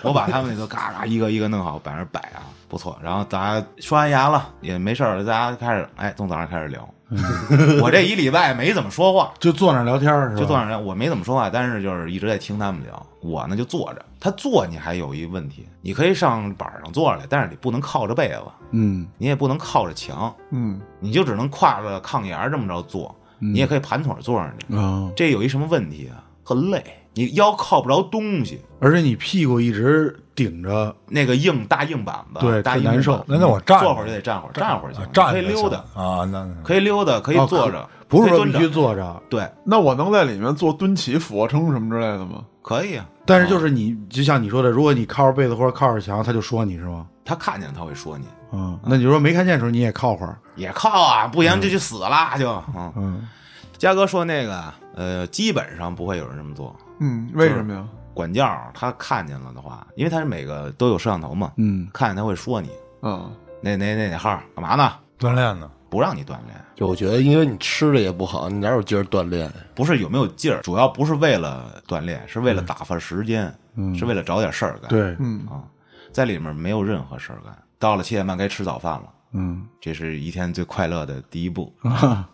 我把他们那都嘎嘎一个一个弄好，摆那儿摆啊，不错。然后大家刷完牙了也没事儿了，大家开始哎，从早上开始聊。我这一礼拜没怎么说话，就坐那儿聊天儿是吧？就坐那儿聊，我没怎么说话，但是就是一直在听他们聊。我呢就坐着，他坐你还有一问题，你可以上板上坐着来，但是你不能靠着被子，嗯你也不能靠着墙，嗯你就只能挎着炕沿儿这么着坐，你也可以盘腿坐上去。啊，这有一什么问题啊？很累，你腰靠不着东西，而且你屁股一直顶着，那个硬大硬板子，对大难受那那我站着坐会儿就得站会儿，站会儿行，站可以溜达，啊，那可以溜达，可以哦坐着，不是说必须坐着。对，那我能在里面做蹲起、俯卧撑什么之类的吗？可以啊。但是就是你，就像你说的，如果你靠着被子或者靠着墙，他就说你是吗？他看见他会说你，嗯，那你说没看见的时候，你也靠会儿。也靠啊，不行就去死了就。嗯，嗯，嘉哥说那个，呃，基本上不会有人这么做。嗯，为什么呀？管教他看见了的话，因为他是每个都有摄像头嘛，嗯，看见他会说你嗯，那那那那号干嘛呢？锻炼呢。不让你锻炼，就我觉得，因为你吃的也不好，你哪有劲儿锻炼？不是有没有劲儿，主要不是为了锻炼，是为了打发时间，嗯是为了找点事儿干。对，嗯啊，在里面没有任何事儿干。到了七点半该吃早饭了，嗯，这是一天最快乐的第一步。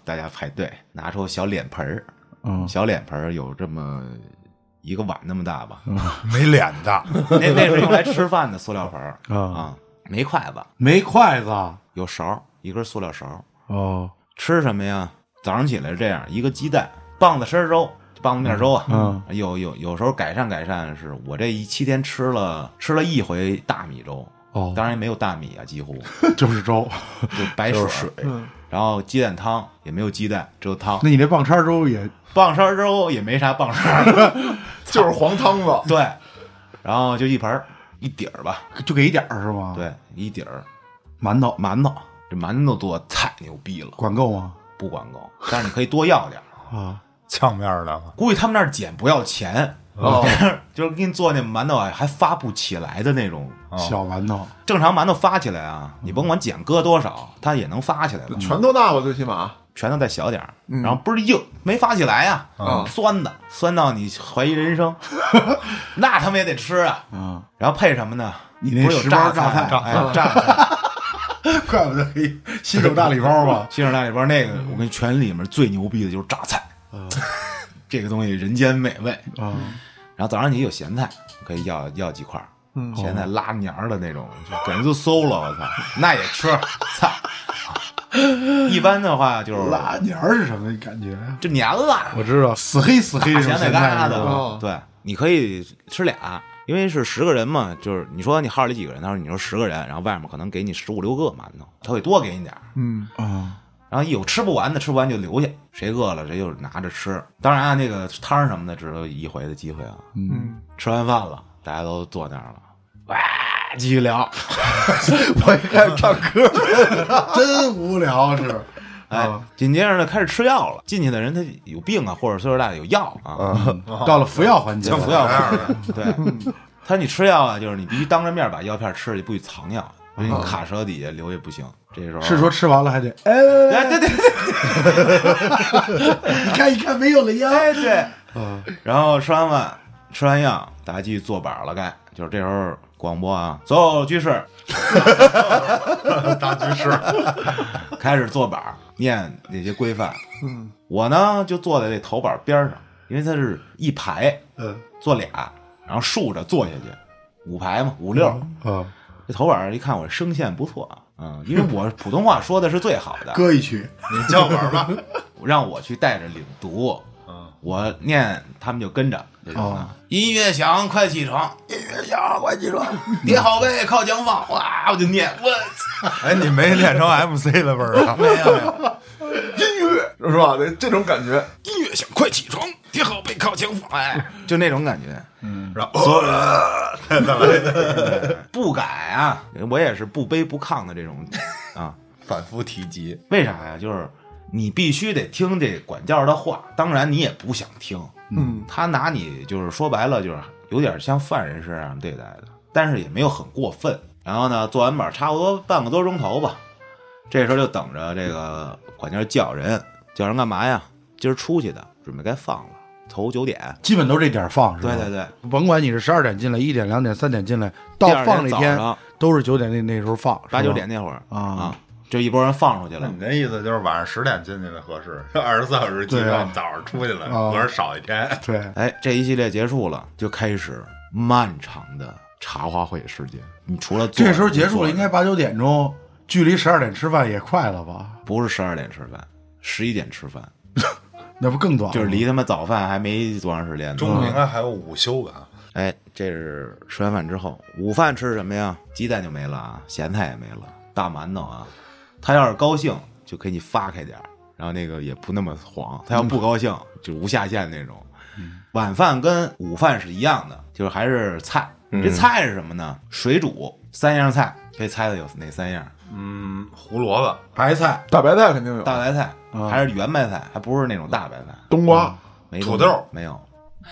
大家排队，拿出小脸盆儿，嗯，小脸盆儿有这么一个碗那么大吧，没脸的，那那是用来吃饭的塑料盆儿 啊啊，没筷子，没筷子有勺儿，一根塑料勺儿。哦，吃什么呀？早上起来是这样，一个鸡蛋，棒子参粥，棒子面粥啊。嗯，有有有时候改善改善，是我这一七天吃了吃了一回大米粥，哦，当然也没有大米啊，几乎 就是粥。就白水就是水，嗯然后鸡蛋汤也没有鸡蛋，只有汤。那你这棒叉粥也棒烧粥也没啥棒烧，就是黄汤子。对，然后就一盆儿一底儿吧，就给一点儿是吗？，对，一底儿馒头馒头，这馒头做太牛逼了，管够吗？不管够，但是你可以多要点儿。啊，呛面的。估计他们那儿捡不要钱，哦，就是给你做那馒头啊，还发不起来的那种。哦小馒头，正常馒头发起来啊，你甭管碱搁多少，它也能发起来的。拳头大吧，最起码。拳头再小点儿，嗯然后倍儿硬，没发起来呀、啊酸的，酸到你怀疑人生，那他们也得吃啊。啊，然后配什么呢？你那十包榨榨菜哎，榨菜，怪不得黑 新手大礼包吧？新手大礼包那个，我跟全里面最牛逼的就是榨菜，这个东西人间美味。啊，然后早上你有咸菜，可以要要几块咸菜拉黏儿的那种，就给人都馊了，我操，那也吃，操！一般的话就是拉年儿是什么感觉？就黏了，我知道，死黑死黑大这种咸菜疙瘩菜是吧哦对，你可以吃俩，因为是十个人嘛，就是你说你号里几个人，他说你说十个人，然后外面可能给你十五六个馒头，他会多给你点儿。嗯啊，然后有吃不完的，吃不完就留下，谁饿了谁就拿着吃。当然啊，那个汤儿什么的只有一回的机会啊。嗯，吃完饭了，大家都坐那儿了，哇，继续聊。我一开始唱歌，真无聊是。哎，紧接着呢开始吃药了。进去的人他有病啊，或者岁数大有药啊，到了服药环节，像服药环节对，他说你吃药啊，就是你必须当着面把药片吃了，不许藏药，因为你卡舌底下留也不行。这时候是说吃完了还得哎，哎，对对对，你看一看没有了药。哎对，然后吃完饭，吃完药，大家继续坐板了，该就是这时候广播啊，所有居士 大居士，开始坐板儿念那些规范。嗯，我呢就坐在这头板边上，因为它是一排，嗯坐俩，然后竖着坐下去，五排嘛，五六。嗯，这头板儿一看我声线不错啊，嗯，因为我普通话说的是最好的，搁一曲，你叫板吧。让我去带着领读。嗯，我念，他们就跟着这种的。哦音乐响，快起床！音乐响，快起床！叠好被，靠墙放。哇，我就念，我操！哎，你没练成 MC 的味儿啊？没有没有，音乐是吧？这这种感觉，音乐响，快起床！叠好被，靠墙放。哎，就那种感觉。然后所有人再来，不改啊，我也是不卑不亢的这种啊。反复提及，为啥呀？就是你必须得听这管教的话，当然你也不想听。嗯他拿你就是说白了，就是有点像犯人身上对待的，但是也没有很过分。然后呢，做完板差不多半个多钟头吧，这时候就等着这个管家叫人，叫人干嘛呀？今儿出去的，准备该放了，头九点。基本都这点儿放是吧？对对对，甭管你是十二点进来、一点、两点、三点进来，到放那天都是九点那那时候放，八九点那会儿啊啊，就一拨人放出去了你。那意思就是晚上十点进去的合适，二十四小时集对啊中，早上出去了，啊合着少一天。对，哎，这一系列结束了，就开始漫长的茶话会时间。你除了这时候结束了，应该八九点钟，距离十二点吃饭也快了吧？不是十二点吃饭，十一点吃饭，那不更短？就是离他妈早饭还没多长时间呢。中午应该还有午休吧？哎，这是吃完饭之后，午饭吃什么呀？鸡蛋就没了啊，咸菜也没了，大馒头啊。他要是高兴，就给你发开点儿然后那个也不那么黄。他要不高兴，就无下限那种。晚饭跟午饭是一样的，就是还是菜。这菜是什么呢？水煮三样菜，可以猜猜有哪三样？嗯，胡萝卜，白菜大白菜肯定有，大白菜，还是圆白菜，还不是那种大白菜，冬瓜，没土豆没有，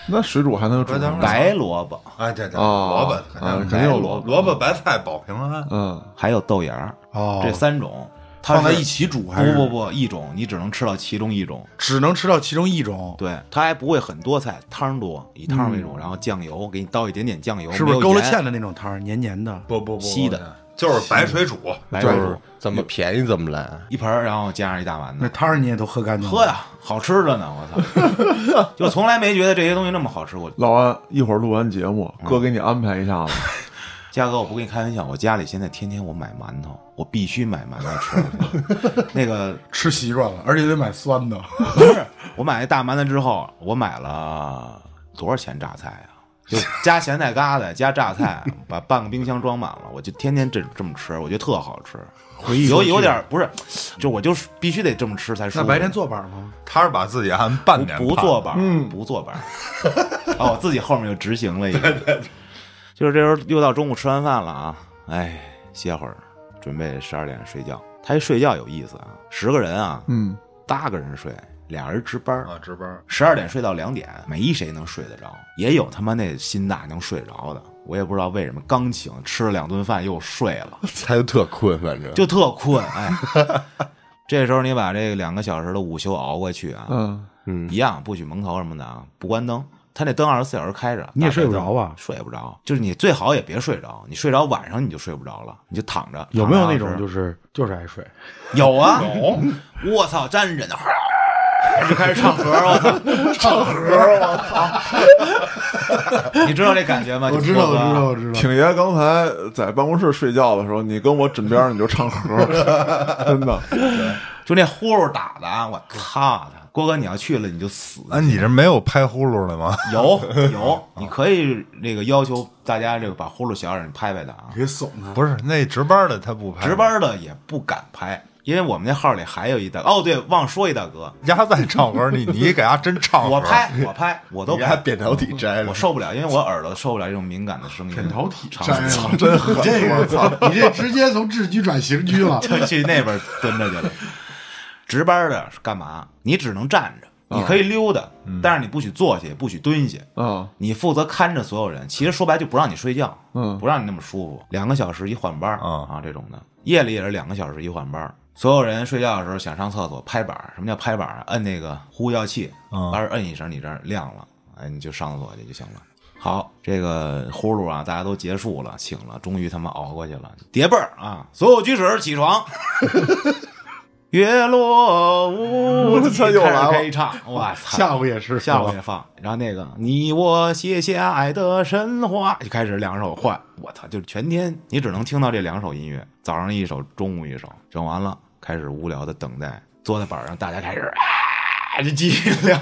那水煮还能煮白萝卜，哎，对对，哦萝卜啊肯肯定有萝卜，萝卜白菜保平安。嗯，还有豆芽儿，哦，这三种。它放在一起煮还是不不不，一种你只能吃到其中一种。只能吃到其中一种，对，它还不会很多菜，汤多，以汤为主，然后酱油给你倒一点点酱油，是不是勾了芡的那种汤儿，黏黏的？不不不，稀的，就是白水煮。对白水煮怎么便宜怎么来。一盆儿，然后加上一大碗那，汤儿你也都喝干净？喝呀，好吃着呢，我操！就从来没觉得这些东西那么好吃过。老安，一会儿录完节目，哥给你安排一下子，嘉哥，我不跟你开玩笑，我家里现在天天我买馒头，我必须买馒头吃。那个吃习惯了，而且得买酸的。不是，我买那大馒头之后，我买了多少钱榨菜啊？就加咸菜疙瘩，加榨菜，把半个冰箱装满了，我就天天这这么吃，我觉得特好吃。有有点不是，就我就是必须得这么吃才舒服。那白天做板吗？他是把自己按半年不不做板，嗯不做板。哦，我自己后面就执行了一个。就是这时候又到中午吃完饭了啊，哎，歇会儿，准备十二点睡觉。他一睡觉有意思啊，十个人啊，嗯，八个人睡，俩人值班啊，值班。十二点睡到两点，没谁能睡得着，也有他妈那心大能睡着的，我也不知道为什么。刚醒吃了两顿饭又睡了，他就特困，反正就特困。哎，这时候你把这个两个小时的午休熬过去啊，嗯，嗯一样不许蒙头什么的啊，不关灯。他那灯二十四小时开着，你也睡不着吧睡不着，就是你最好也别睡着，你睡着晚上你就睡不着了，你就躺着。有没有那种就是就是爱睡？有啊？有，我操，站着呢，就开始唱和，我操，唱和，我操，你知道这感觉吗？我知道，我知道，我知道。挺爷刚才在办公室睡觉的时候，你跟我枕边你就唱和，真的。就那呼噜打的啊，我操他！郭哥，你要去了你就死。啊，你这没有拍呼噜的吗？有有，你可以那个要求大家这个把呼噜小点，你拍拍的啊。别怂啊，不是，那值班的他不拍，值班的也不敢拍，因为我们那号里还有一大哦，对，忘说一大哥，丫在唱歌，你 你给丫真唱歌，我拍我拍我都 拍，扁桃体摘了我，受不了，因为我耳朵受不了这种敏感的声音。扁桃体长摘时了，真狠！这个操，你这直接从智居转刑居了。就去那边蹲着去了。值班的是干嘛？你只能站着，你可以溜达，但是你不许坐下，也不许蹲下。啊，你负责看着所有人，其实说白就不让你睡觉，嗯不让你那么舒服。两个小时一换班儿啊啊，这种的，夜里也是两个小时一换班儿。所有人睡觉的时候想上厕所拍板，什么叫拍板？摁那个呼叫器，嗯完事儿摁一声，你这儿亮了，哎，你就上厕所去就行了。好，这个呼噜啊，大家都结束了，醒了，终于他妈熬过去了。叠被儿啊，所有居室起床。月落乌鸡这又来了开始可以唱，我操！下午也是，下午也放，然后那个你我写下爱的神话，就开始两首换，我操，就全天你只能听到这两首音乐，早上一首，中午一首，整完了开始无聊的等待，坐在板上，大家开始啊，就继续聊。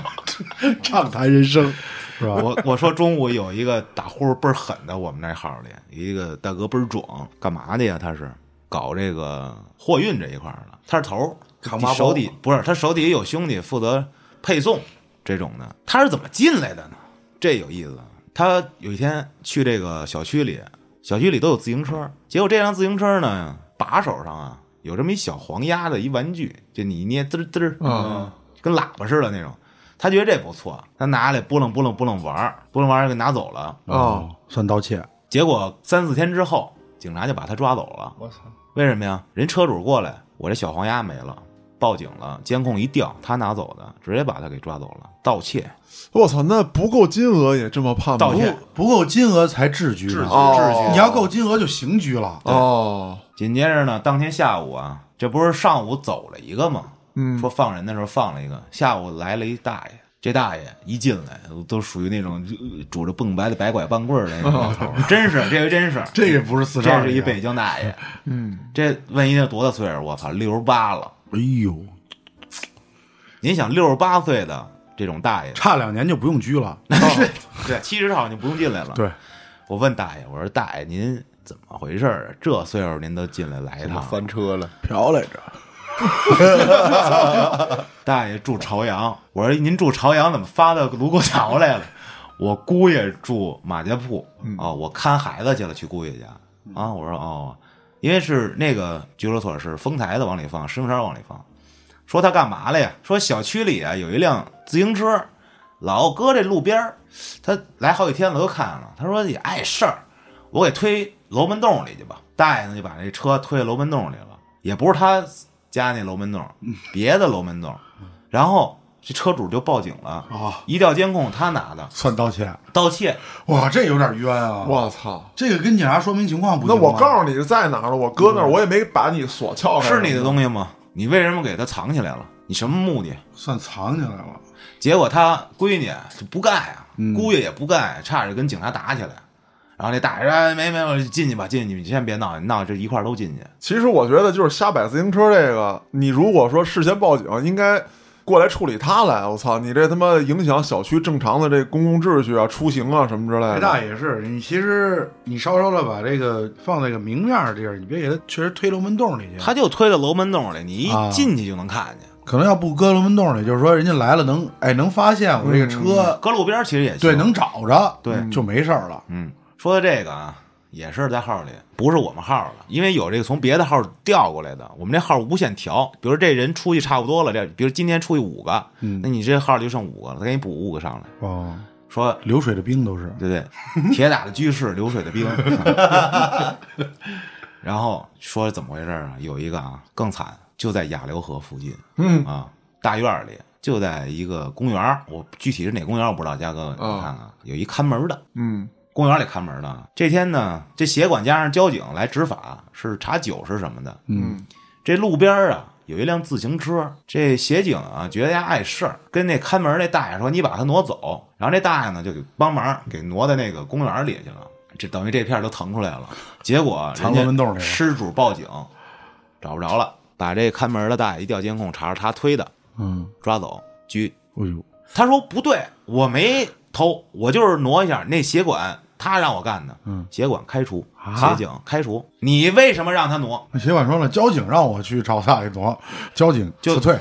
畅谈人生，是吧？我我说中午有一个打呼噜倍儿狠的，我们那号里一个大哥倍儿壮，干嘛的呀？他是搞这个货运这一块儿的，他是头儿，扛麻包手底不是他手底下有兄弟负责配送这种的。他是怎么进来的呢？这有意思。他有一天去这个小区里，小区里都有自行车，结果这辆自行车呢，把手上啊有这么一小黄鸭的一玩具，就你一捏滋儿滋儿，嗯跟喇叭似的那种。他觉得这不错，他拿来拨楞拨楞拨楞玩儿，拨楞玩儿给拿走了。哦，算盗窃，结果三四天之后，警察就把他抓走了。我操，为什么呀？人车主过来，我这小黄鸭没了，报警了，监控一调，他拿走的，直接把他给抓走了，盗窃。我操，那不够金额也这么判吗？盗窃不够金额才治居呢，哦你要够金额就刑拘了。哦，紧接着呢，当天下午啊，这不是上午走了一个吗？嗯说放人的时候放了一个，下午来了一大爷。这大爷一进来，都属于那种呃拄着蹦白的白拐棒棍儿的那种头儿，真是这回真是，这个不是四川，这是一北京大爷。嗯，这问一下多大岁数？我操，六十八了。哎呦，您想，六十八岁的这种大爷，差两年就不用拘了。对，七十号就不用进来了。对，我问大爷，我说大爷您怎么回事儿啊？这岁数您都进来来一趟？翻车了，嫖来着，大爷住朝阳，我说您住朝阳怎么发到卢沟桥来了？我姑爷住马家铺啊、我看孩子去了，去姑爷家啊。我说哦，因为是那个拘留所是丰台的往里放，石景山往里放。说他干嘛了呀？说小区里啊有一辆自行车，老搁这路边儿他来好几天了，都看了。他说也碍事儿，我给推楼门洞里去吧。大爷呢就把这车推楼门洞里了，也不是他家那楼门洞，别的楼门洞。然后这车主就报警了啊，一调监控他拿的算盗窃。盗窃，哇，这有点冤啊！我操！这个跟警察说明情况不那行吗？我告诉你是在哪儿了，我搁那儿，我也没把你锁撬开。是你的东西吗？你为什么给他藏起来了？你什么目的？算藏起来了。结果他闺女就不干呀、嗯姑爷也不干，差点跟警察打起来。然后那大爷说：“哎，没没有，进去吧，进去，你先别闹，你闹这一块儿都进去。其实我觉得就是瞎摆自行车这个，你如果说事先报警，应该过来处理他来。我操，你这他妈影响小区正常的这公共秩序啊、出行啊什么之类这的。大爷是你，其实你稍稍的把这个放在个明面儿的地儿，你别给他确实推楼门洞里去。他就推到楼门洞里，你一啊进去就能看见。可能要不搁楼门洞里，就是说人家来了能哎能发现我这个车，搁路边其实也行对，能找着，对就没事儿了。嗯，说的这个啊，也是在号里，不是我们号的，因为有这个从别的号调过来的。我们这号无限调，比如这人出去差不多了，这比如今天出去五个，嗯那你这号就剩五个了，他给你补五个上来，哦，说流水的兵都是。对不对？铁打的居士，流水的兵。然后说怎么回事啊？有一个啊更惨，就在雅流河附近，嗯啊，大院里就在一个公园儿，我具体是哪公园我不知道，嘉哥你看看，有一看门的，嗯公园里看门呢。这天呢，这协管加上交警来执法，是查酒是什么的。嗯，这路边啊有一辆自行车，这协警啊觉得丫碍事儿，跟那看门那大爷说：“你把他挪走。”然后这大爷呢就给帮忙给挪到那个公园里去了。这等于这片都腾出来了。结果藏人家龙门洞里失主报警，找不着了，把这看门的大爷一调监控，查着他推的，嗯，抓走拘。哎呦，他说不对，我没偷，我就是挪一下那协管，他让我干的。嗯，协管开除，啊协警开除。你为什么让他挪？那协管说了，交警让我去找他给挪，交警就辞退，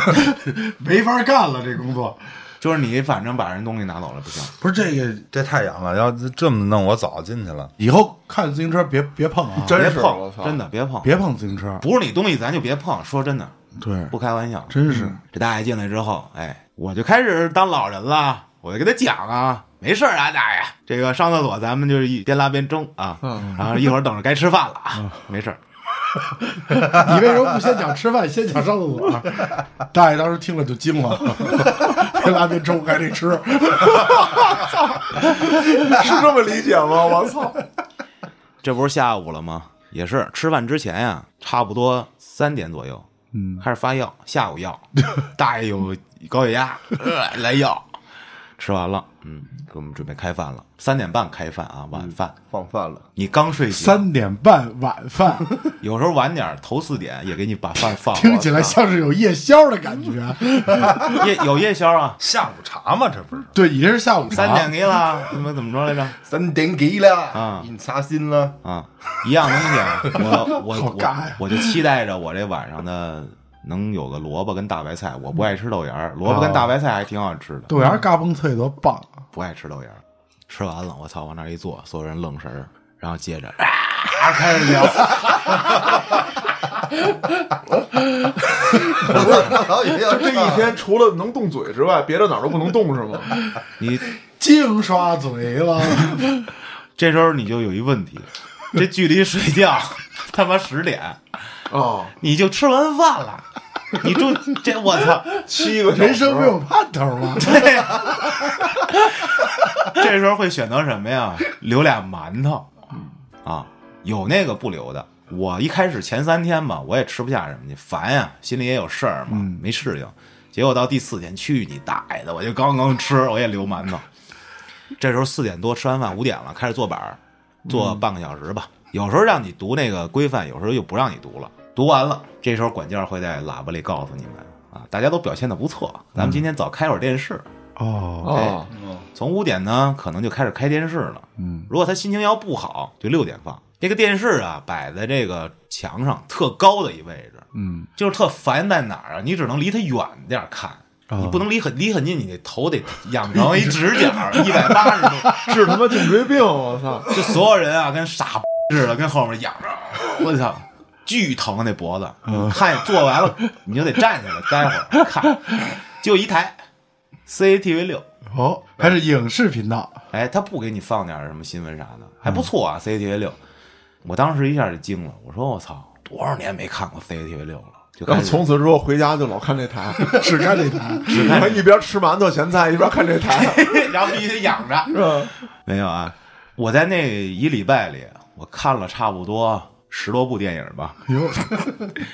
没法干了这工作。就是你反正把人东西拿走了不行。不是这个，这太严了，要这么弄，我早进去了。以后看自行车别别碰啊，真别是我操，碰，真的别碰，别碰自行车。不是你东西咱就别碰。说真的，对，不开玩笑。真是这大爷进来之后，哎，我就开始当老人了，我就给他讲啊，没事儿啊，大爷，这个上厕所咱们就是一边拉边争啊，嗯然后一会儿等着该吃饭了啊，没事儿。你为什么不先讲吃饭，先讲上厕所？大爷当时听了就惊了，边拉边抽还得吃。是这么理解吗？我操！这不是下午了吗？也是吃饭之前呀，差不多三点左右，嗯，开始发药，下午药，大爷有高血压，呃来药，吃完了，嗯，给我们准备开饭了，三点半开饭啊，晚饭。放饭了，你刚睡醒，三点半晚饭，有时候晚点儿，头四点也给你把饭放了。听起来像是有夜宵的感觉。夜有夜宵啊，下午茶嘛，这不是？对，已经是下午茶。三点给了，怎么怎么着来着？三点给了啊。你擦心了，啊，一样东西啊，我我 我我就期待着我这晚上的能有个萝卜跟大白菜，我不爱吃豆芽儿，萝卜跟大白菜还挺好吃的，豆芽嘎嘣脆多棒啊！不爱吃豆芽儿。吃完了，我操，往那儿一坐，所有人愣神儿，然后接着 啊开始聊，就这一天除了能动嘴之外，别的哪儿都不能动是吗？你净刷嘴了，这时候你就有一问题，这距离睡觉他妈十点，啊，你就吃完饭了，你住 这我操，七个人生没有盼头吗？对呀，这时候会选择什么呀？留俩馒头，啊，有那个不留的。我一开始前三天吧，我也吃不下什么去，烦呀，心里也有事儿嘛，没适应。结果到第四天，去你大爷的！我就刚刚吃，我也留馒头。这时候四点多吃完饭，五点了，开始做板儿，坐半个小时吧。有时候让你读那个规范，有时候又不让你读了。读完了，这时候管教会在喇叭里告诉你们啊，大家都表现的不错，咱们今天早开会儿电视。哦，哦，从五点呢，可能就开始开电视了。嗯，如果他心情要不好，就六点放。这个电视啊，摆在这个墙上特高的一位置，嗯，就是特烦在哪儿啊？你只能离他远点儿看，啊你不能离很离很近，你那头得仰成一直角 一百八十度，治他妈颈椎病，我操！就所有人啊跟傻似的，跟后面仰着，我操，巨疼啊那脖子。看做完了，你就得站起来，待会儿看，就一台 CCTV 六。哦，还是影视频道，哎，他不给你放点什么新闻啥的，还不错啊。CCTV 六，我当时一下就惊了，我说我操，多少年没看过 CCTV 六了，就然后从此之后回家就老看这台，只看这台。只看一边吃馒头咸菜一边看这台，然后必须得仰着。是吧？没有啊，我在那一礼拜里，我看了差不多十多部电影吧，哟，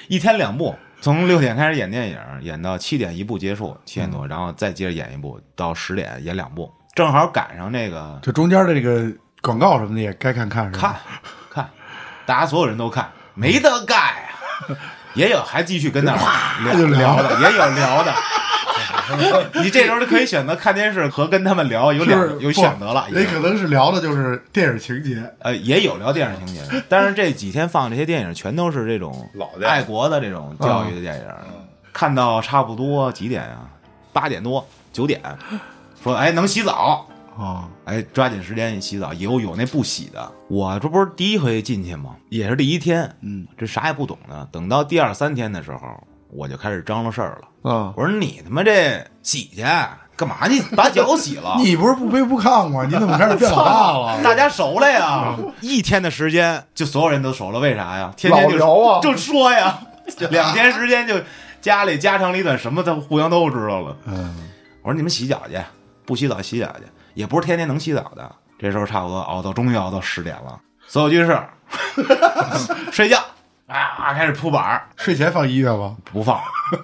一天两部，从六点开始演电影，演到七点一部结束，七点多，然后再接着演一部，到十点演两部，正好赶上那个这中间的这个广告什么的也该看看是吧？看看，大家所有人都看，没得干呀。也有还继续跟那聊的，也有聊的。你这时候就可以选择看电视和跟他们聊，有是两有选择了。也可能是聊的就是电影情节，呃，也有聊电影情节，但是这几天放这些电影全都是这种老爱国的这种教育的电影。看到差不多几点啊？八点多九点，说哎能洗澡，哦，哎抓紧时间洗澡。有有那不洗的，我这不是第一回进去吗？也是第一天，嗯，这啥也不懂呢。等到第二三天的时候，我就开始张罗事儿了。啊，我说你他妈这洗去干嘛？你把脚洗了？你不是不卑不亢吗？你怎么开始变老大了？大家熟了呀，一天的时间就所有人都熟了，为啥呀？天天就老聊啊就说呀，两天时间就家里家长里短什么都互相都知道了。嗯，我说你们洗脚去，不洗澡洗脚去，也不是天天能洗澡的。这时候差不多熬到终于熬到十点了，所有居室 睡觉，啊，开始铺板儿，睡前放音乐吗？不放，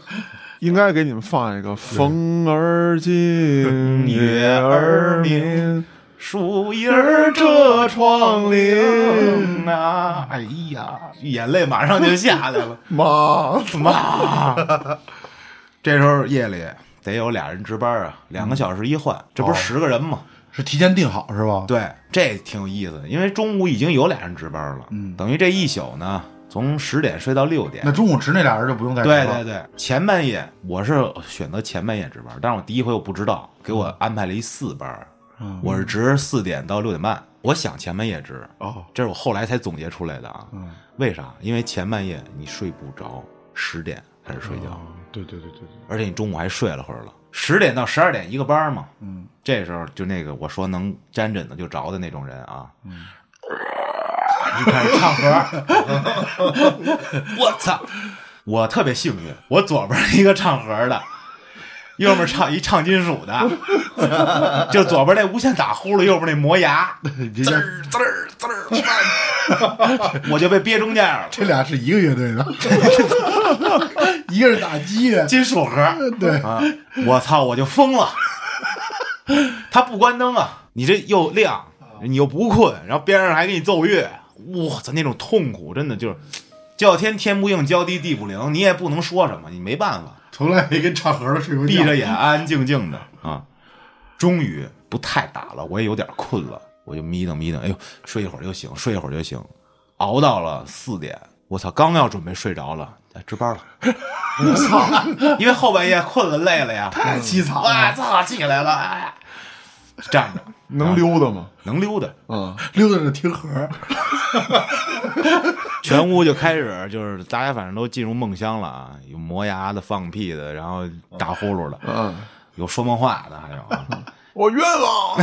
应该给你们放一个《风儿静，月儿明》。树叶儿遮窗棂啊！哎呀，眼泪马上就下来了。妈，妈，这时候夜里得有俩人值班啊，两个小时一换，这不是十个人吗？是提前定好是吧？对，这挺有意思，因为中午已经有俩人值班了，嗯等于这一宿呢，从十点睡到六点那。中午值那俩人就不用再值了对对对，前半夜我是选择前半夜值班，但是我第一回我不知道，给我安排了一四班，嗯我是值四点到六点半。我想前半夜值，哦，这是我后来才总结出来的啊。嗯，为啥？因为前半夜你睡不着，十点开始睡觉，哦对对对对对，而且你中午还睡了会儿了，十点到十二点一个班嘛。嗯，这时候就那个我说能沾枕头就着的那种人啊，嗯就开始唱和。我操！我特别幸运，我左边一个唱和的，右边唱一唱金属的，就左边那无限打呼噜，右边那磨牙，滋儿滋儿滋儿，我就被憋中间了。这俩是一个乐队的，一个是打击的，金属盒，对啊，我操，我就疯了。他不关灯啊，你这又亮，你又不困，然后边上还给你奏乐，我操，那种痛苦真的就是叫天天不应，叫地地不灵，你也不能说什么，你没办法，从来没跟唱和的睡过觉，闭着眼安安静静的啊。终于不太打了，我也有点困了，我就眯瞪眯瞪，哎呦，睡一会儿就醒，睡一会儿就醒，熬到了四点，我操，刚要准备睡着了，哎，值班了，我操，因为后半夜困了累了呀，太凄惨了。我，操，起来了，哎，站着能溜达吗？能溜达，嗯，溜达着听和，全屋就开始就是大家反正都进入梦乡了啊，有磨牙的、放屁的，然后打呼噜的，嗯，有说梦话的，还有啊。我冤枉。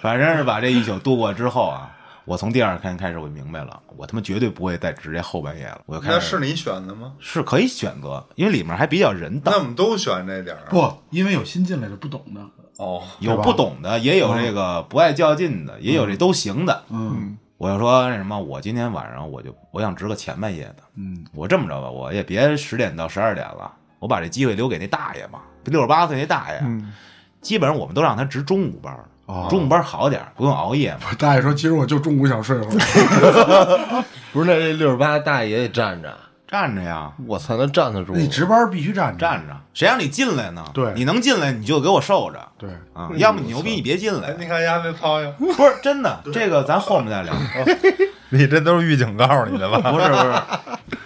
反正是把这一宿度过之后啊，我从第二天开始我就明白了，我他妈绝对不会再直接后半夜了。我就开始那是你选的吗？是可以选择，因为里面还比较人道，那我们都选这点儿啊不，因为有新进来的不懂的，哦，有不懂的，也有这个不爱较劲的，也有这都行的。嗯。我就说那什么，我今天晚上我就我想值个前半夜的，嗯，我这么着吧，我也别十点到十二点了，我把这机会留给那大爷嘛，六十八岁那大爷，嗯。基本上我们都让他值中午班，哦。中午班好点，不用熬夜嘛。大爷说，其实我就中午想睡会儿，不是那这六十八大爷也得站着，站着呀，我操，那站得住？你值班必须站着，站着，谁让你进来呢？对你能进来你就给我受着对，啊，要么你牛逼你别进来哎，。你看丫那苍蝇，不是真的，这个咱后面再聊。你这都是预警告诉你的吧？不是不是，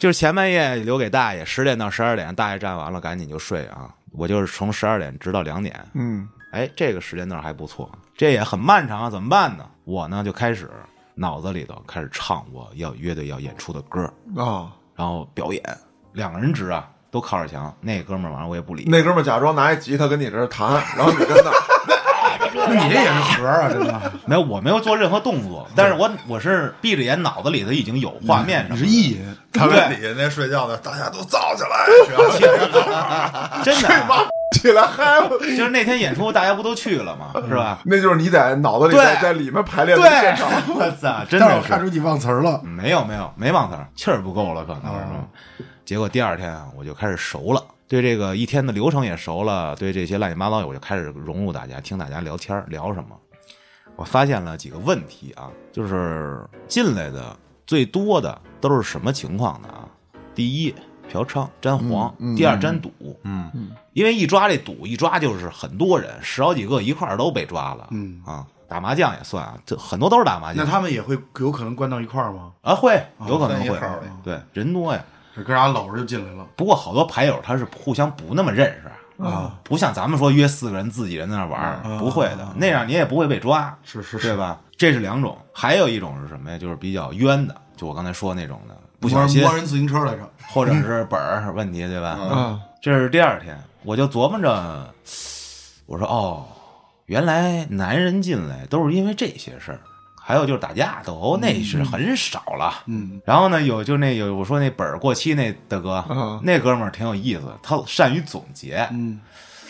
就是前半夜留给大爷，十点到十二点，大爷站完了赶紧就睡啊。我就是从十二点直到两点，嗯哎，这个时间段还不错，这也很漫长啊，怎么办呢？我呢就开始脑子里头开始唱我要乐队要演出的歌，啊，然后表演，两个人值啊，都靠着墙。那哥们儿完了我也不理，那哥们儿假装拿一吉他跟你这儿弹，然后你跟那儿那 你这也是盒啊，真的，没有，我没有做任何动作，但是我我是闭着眼，脑子里头已经有画面上你是意淫，他对。们底下那睡觉的，大家都燥起来，真的啊，起来嗨，就是那天演出大家不都去了吗？是吧？那就是你在脑子里在在里面排练的对现场。，我操，真但是我的是看出你忘词儿了，没有没有没忘词儿，气儿不够了，可能是结果第二天啊，我就开始熟了，对这个一天的流程也熟了，对这些乱七八糟，我就开始融入大家，听大家聊天儿聊什么。我发现了几个问题啊，就是进来的最多的都是什么情况呢？啊？第一，嫖娼沾黄；嗯嗯第二，沾赌。嗯，因为一抓这赌，一抓就是很多人，十好几个一块儿都被抓了。嗯啊，打麻将也算啊，这很多都是打麻将。那他们也会有可能关到一块儿吗？啊会有可能会对人多呀。这哥俩搂着就进来了不过好多牌友他是互相不那么认识，啊，不像咱们说约四个人自己人在那玩不会的，那样你也不会被抓，是是是，对吧？这是两种，还有一种是什么呀？就是比较冤的，就我刚才说那种的，不小心摸人自行车来着，或者是本儿问题，对吧？嗯啊，这是第二天，我就琢磨着，我说哦，原来男人进来都是因为这些事儿，还有就是打架斗殴，那是很少了。嗯，然后呢，有就那有我说那本儿过期那大哥，嗯那哥们儿挺有意思，他善于总结，嗯，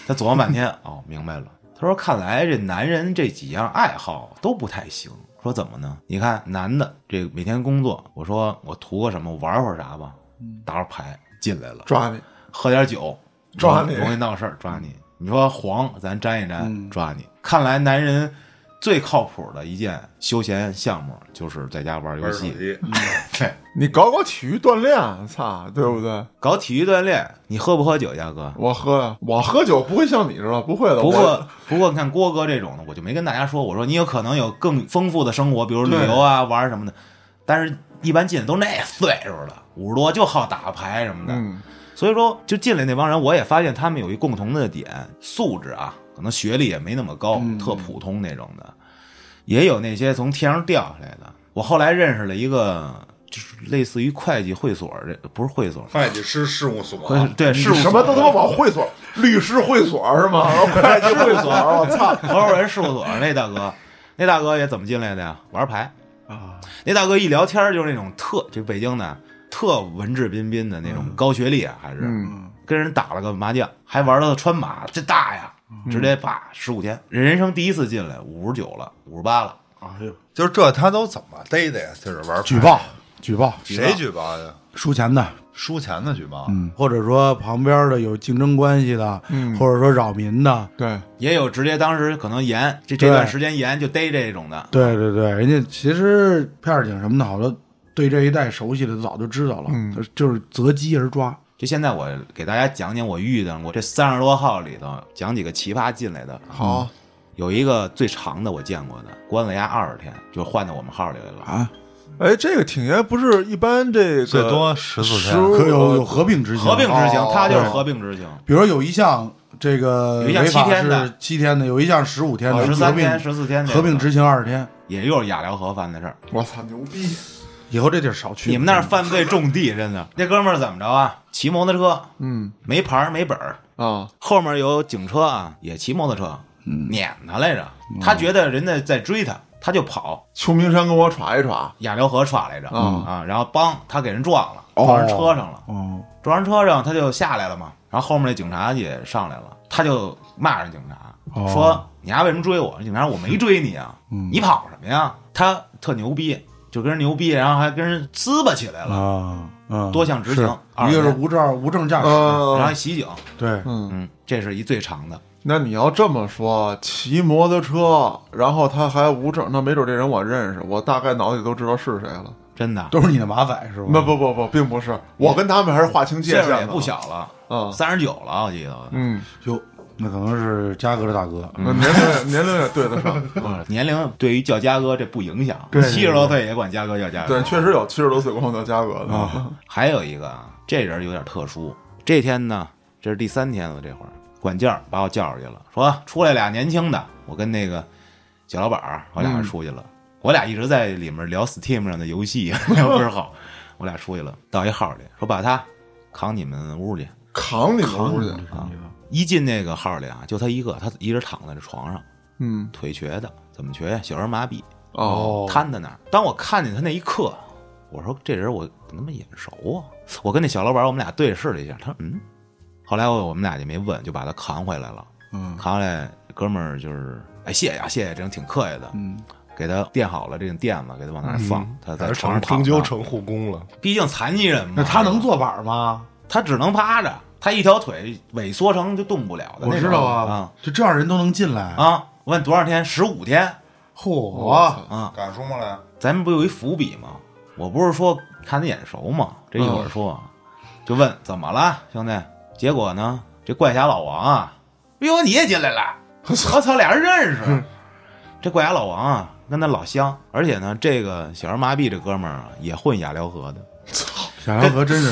他琢磨半天，哦，明白了。他说：“看来这男人这几样爱好都不太行，说怎么呢？你看男的这每天工作，我说我图个什么，我玩会儿啥吧，打会儿牌进来了，抓你，喝点酒抓你容易闹事儿抓你。你说黄，咱沾一沾抓你。看来男人最靠谱的一件休闲项目就是在家玩游戏。你搞搞体育锻炼，操，对不对？搞体育锻炼，你喝不喝酒，嘉哥？我喝呀，我喝酒不会像你似的，不会的。不过，不过，你看郭哥这种的，我就没跟大家说。我说你有可能有更丰富的生活，比如旅游啊、玩什么的。但是，一般进的都那 岁数了，五十多就好打牌什么的。嗯，所以说，就进来那帮人，我也发现他们有一共同的点，素质啊，可能学历也没那么高，特普通那种的。也有那些从天上掉下来的。我后来认识了一个，就是类似于会计会所，这不是会所，会计师事务所，对，事务所什么都他妈往会所，律师会所是吗？会计会所，我操！合伙人事务所那大哥，那大哥也怎么进来的呀？玩牌啊！那大哥一聊天就是那种特，这北京的特文质彬彬的那种高学历啊，还是嗯跟人打了个麻将，还玩了个川马，这大呀！直接啪十五天，人生第一次进来五十九了，五十八了，哎呦，就是这他都怎么逮的呀？就是玩牌举报，举报，谁举报呀？输钱的，输钱的举报，嗯，或者说旁边的有竞争关系的，嗯。或者说扰民的，对，也有直接当时可能严这这段时间严就逮这种的，对对对，人家其实片儿警什么的，好多对这一带熟悉的早就知道了，嗯。就就是择机而抓。就现在我给大家讲讲我遇到过这三十多号里头讲几个奇葩进来的，好有一个最长的我见过的，关了押二十天，就换到我们号里来了。啊，哎，这个挺爷不是一般这个最多十四天十可有有合并执行，合并执行哦，他就是合并执行，比如说有一项这个有一项违法七天的是七天的，有一项十五天的，十合并三天、十四天的合并执行二十天，也又是雅辽河犯的事儿。我操，牛逼！以后这地儿少去。你们那儿犯罪重地，真的。那哥们儿怎么着啊？骑摩托车，嗯没牌儿没本儿，啊，后面有警车啊，也骑摩托车，撵他来着。他觉得人家在追他，他就跑，秋名山跟我耍一耍，亚辽河耍来着嗯啊，然后帮他给人撞了，哦撞人车上了。哦，撞人车上，他就下来了嘛。然后后面那警察也上来了，他就骂人警察，哦说你丫为什么追我？警察说我没追你啊，你跑什么呀？他特牛逼，就跟人牛逼，然后还跟人滋巴起来了，啊嗯，多项执行一个是无证无证驾驶，然后袭警，对，嗯，嗯，这是一最长的。那你要这么说，骑摩托车，然后他还无证，那没准这人我认识，我大概脑子里都知道是谁了。真的，都是你的马仔是吧？那不 不不，并不是，我跟他们还是划清界限的。岁数也不小了，嗯，三十九了，我记得。嗯，哟，那可能是嘉哥的大哥，那年龄年龄也对得上。嗯年龄对于叫嘉哥这不影响，七十多岁也管嘉哥叫嘉哥。对，确实有七十多岁光叫嘉哥的。啊还有一个啊，这人有点特殊。这天呢，这是第三天了，这会儿管教把我叫出去了，说出来俩年轻的，我跟那个小老板儿，我俩人出去了。我俩一直在里面聊 Steam 上的游戏，聊倍儿好。我俩出去了，到一号里说把他扛你们屋去。扛你们屋去。啊一进那个号里啊，就他一个，他一直躺在这床上，嗯，腿瘸的，怎么瘸呀？小儿麻痹，哦，瘫在那儿。当我看见他那一刻，我说这人我怎么那么眼熟啊？我跟那小老板我们俩对视了一下，他说嗯。后来我我们俩就没问，就把他扛回来了。嗯扛回来，哥们儿就是哎谢谢啊谢谢，这人挺客气的，嗯，给他垫好了这种垫子，给他往那儿放，他在床上躺终究成护工了。毕竟残疾人嘛，那他能坐板吗？他只能趴着，他一条腿萎缩成就动不了的那种。我知道啊啊，就这样人都能进来，啊！我问多少天？十五天嚯我啊！敢说吗来？咱们不有一伏笔吗？我不是说看他眼熟吗？这一会儿说，就问怎么了，兄弟？结果呢，这怪侠老王啊，哎呦，你也进来了！我操，俩人认识。这怪侠老王啊，跟他老乡，而且呢，这个小儿麻痹这哥们儿啊，也混雅辽河的，操，雅辽河真是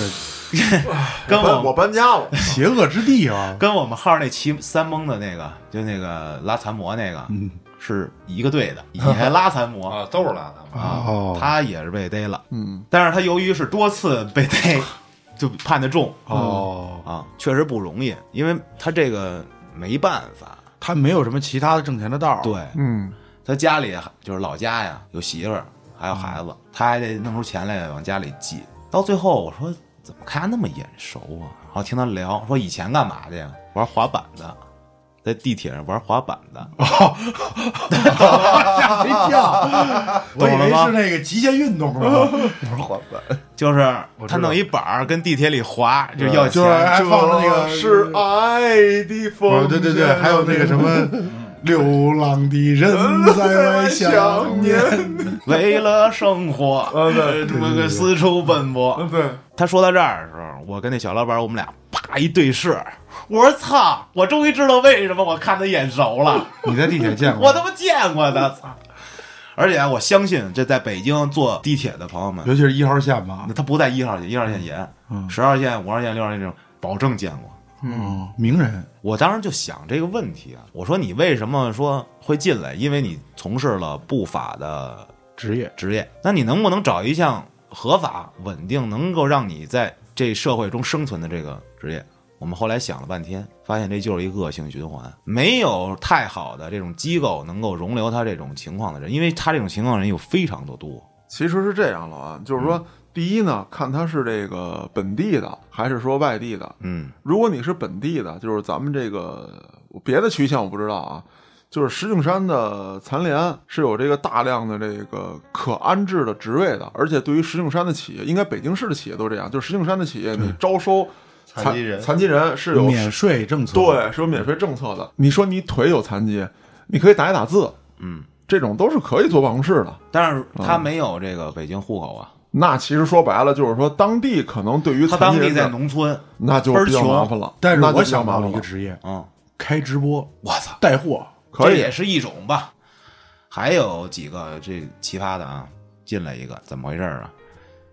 跟我我搬家了。邪恶之地啊！跟我们号那骑三蒙的那个，就那个拉残魔那个，嗯是一个队的，也还拉残魔啊，都是拉残魔。啊哦，他也是被逮了，嗯，但是他由于是多次被逮，就判的重哦，啊，确实不容易，因为他这个没办法，他没有什么其他的挣钱的道儿，对嗯，他家里就是老家呀，有媳妇儿还有孩子，他还得弄出钱来往家里寄。到最后我说怎么看他那么眼熟啊？然后听他聊说以前干嘛的呀？玩滑板的，在地铁上玩滑板的，吓我一跳，我以为是那个极限运动呢。滑板，就是他弄一板儿跟地铁里滑，就要就是钱。还放着那个是爱的风哦，对对对，还有那个什么流浪的人在外想念。为了生活，啊对这个四处奔波。对，他说到这儿的时候，我跟那小老板我们俩啪一对视，我说操，我终于知道为什么我看他眼熟了，你在地铁见过？我他妈见过他，操！而且我相信这在北京坐地铁的朋友们，尤其是一号线吧那。他不在一号线，一号线严，十号线、五号线、六号线这种保证见过。嗯，名人我当时就想这个问题啊，我说你为什么说会进来？因为你从事了不法的职业，职业，那你能不能找一项合法、稳定，能够让你在这社会中生存的这个职业？我们后来想了半天，发现这就是一个恶性循环，没有太好的这种机构能够容留他这种情况的人，因为他这种情况的人有非常的多。其实是这样了啊，就是说，第一呢，看他是这个本地的还是说外地的。嗯如果你是本地的，就是咱们这个别的区县我不知道啊，就是石景山的残联是有这个大量的这个可安置的职位的，而且对于石景山的企业，应该北京市的企业都这样，就是石景山的企业，你招收残疾人残疾人是有免税政策。对是有免税政策的。你说你腿有残疾，你可以打一打字，嗯，这种都是可以坐办公室的。但是他没有这个北京户口啊，那其实说白了，就是说当地可能对于他当地在农村，那就比较倍儿穷麻烦了。但是我想到了麻烦了，一个职业，嗯，开直播我操，带货。可以这也是一种吧。还有几个这奇葩的啊，进来一个怎么回事啊？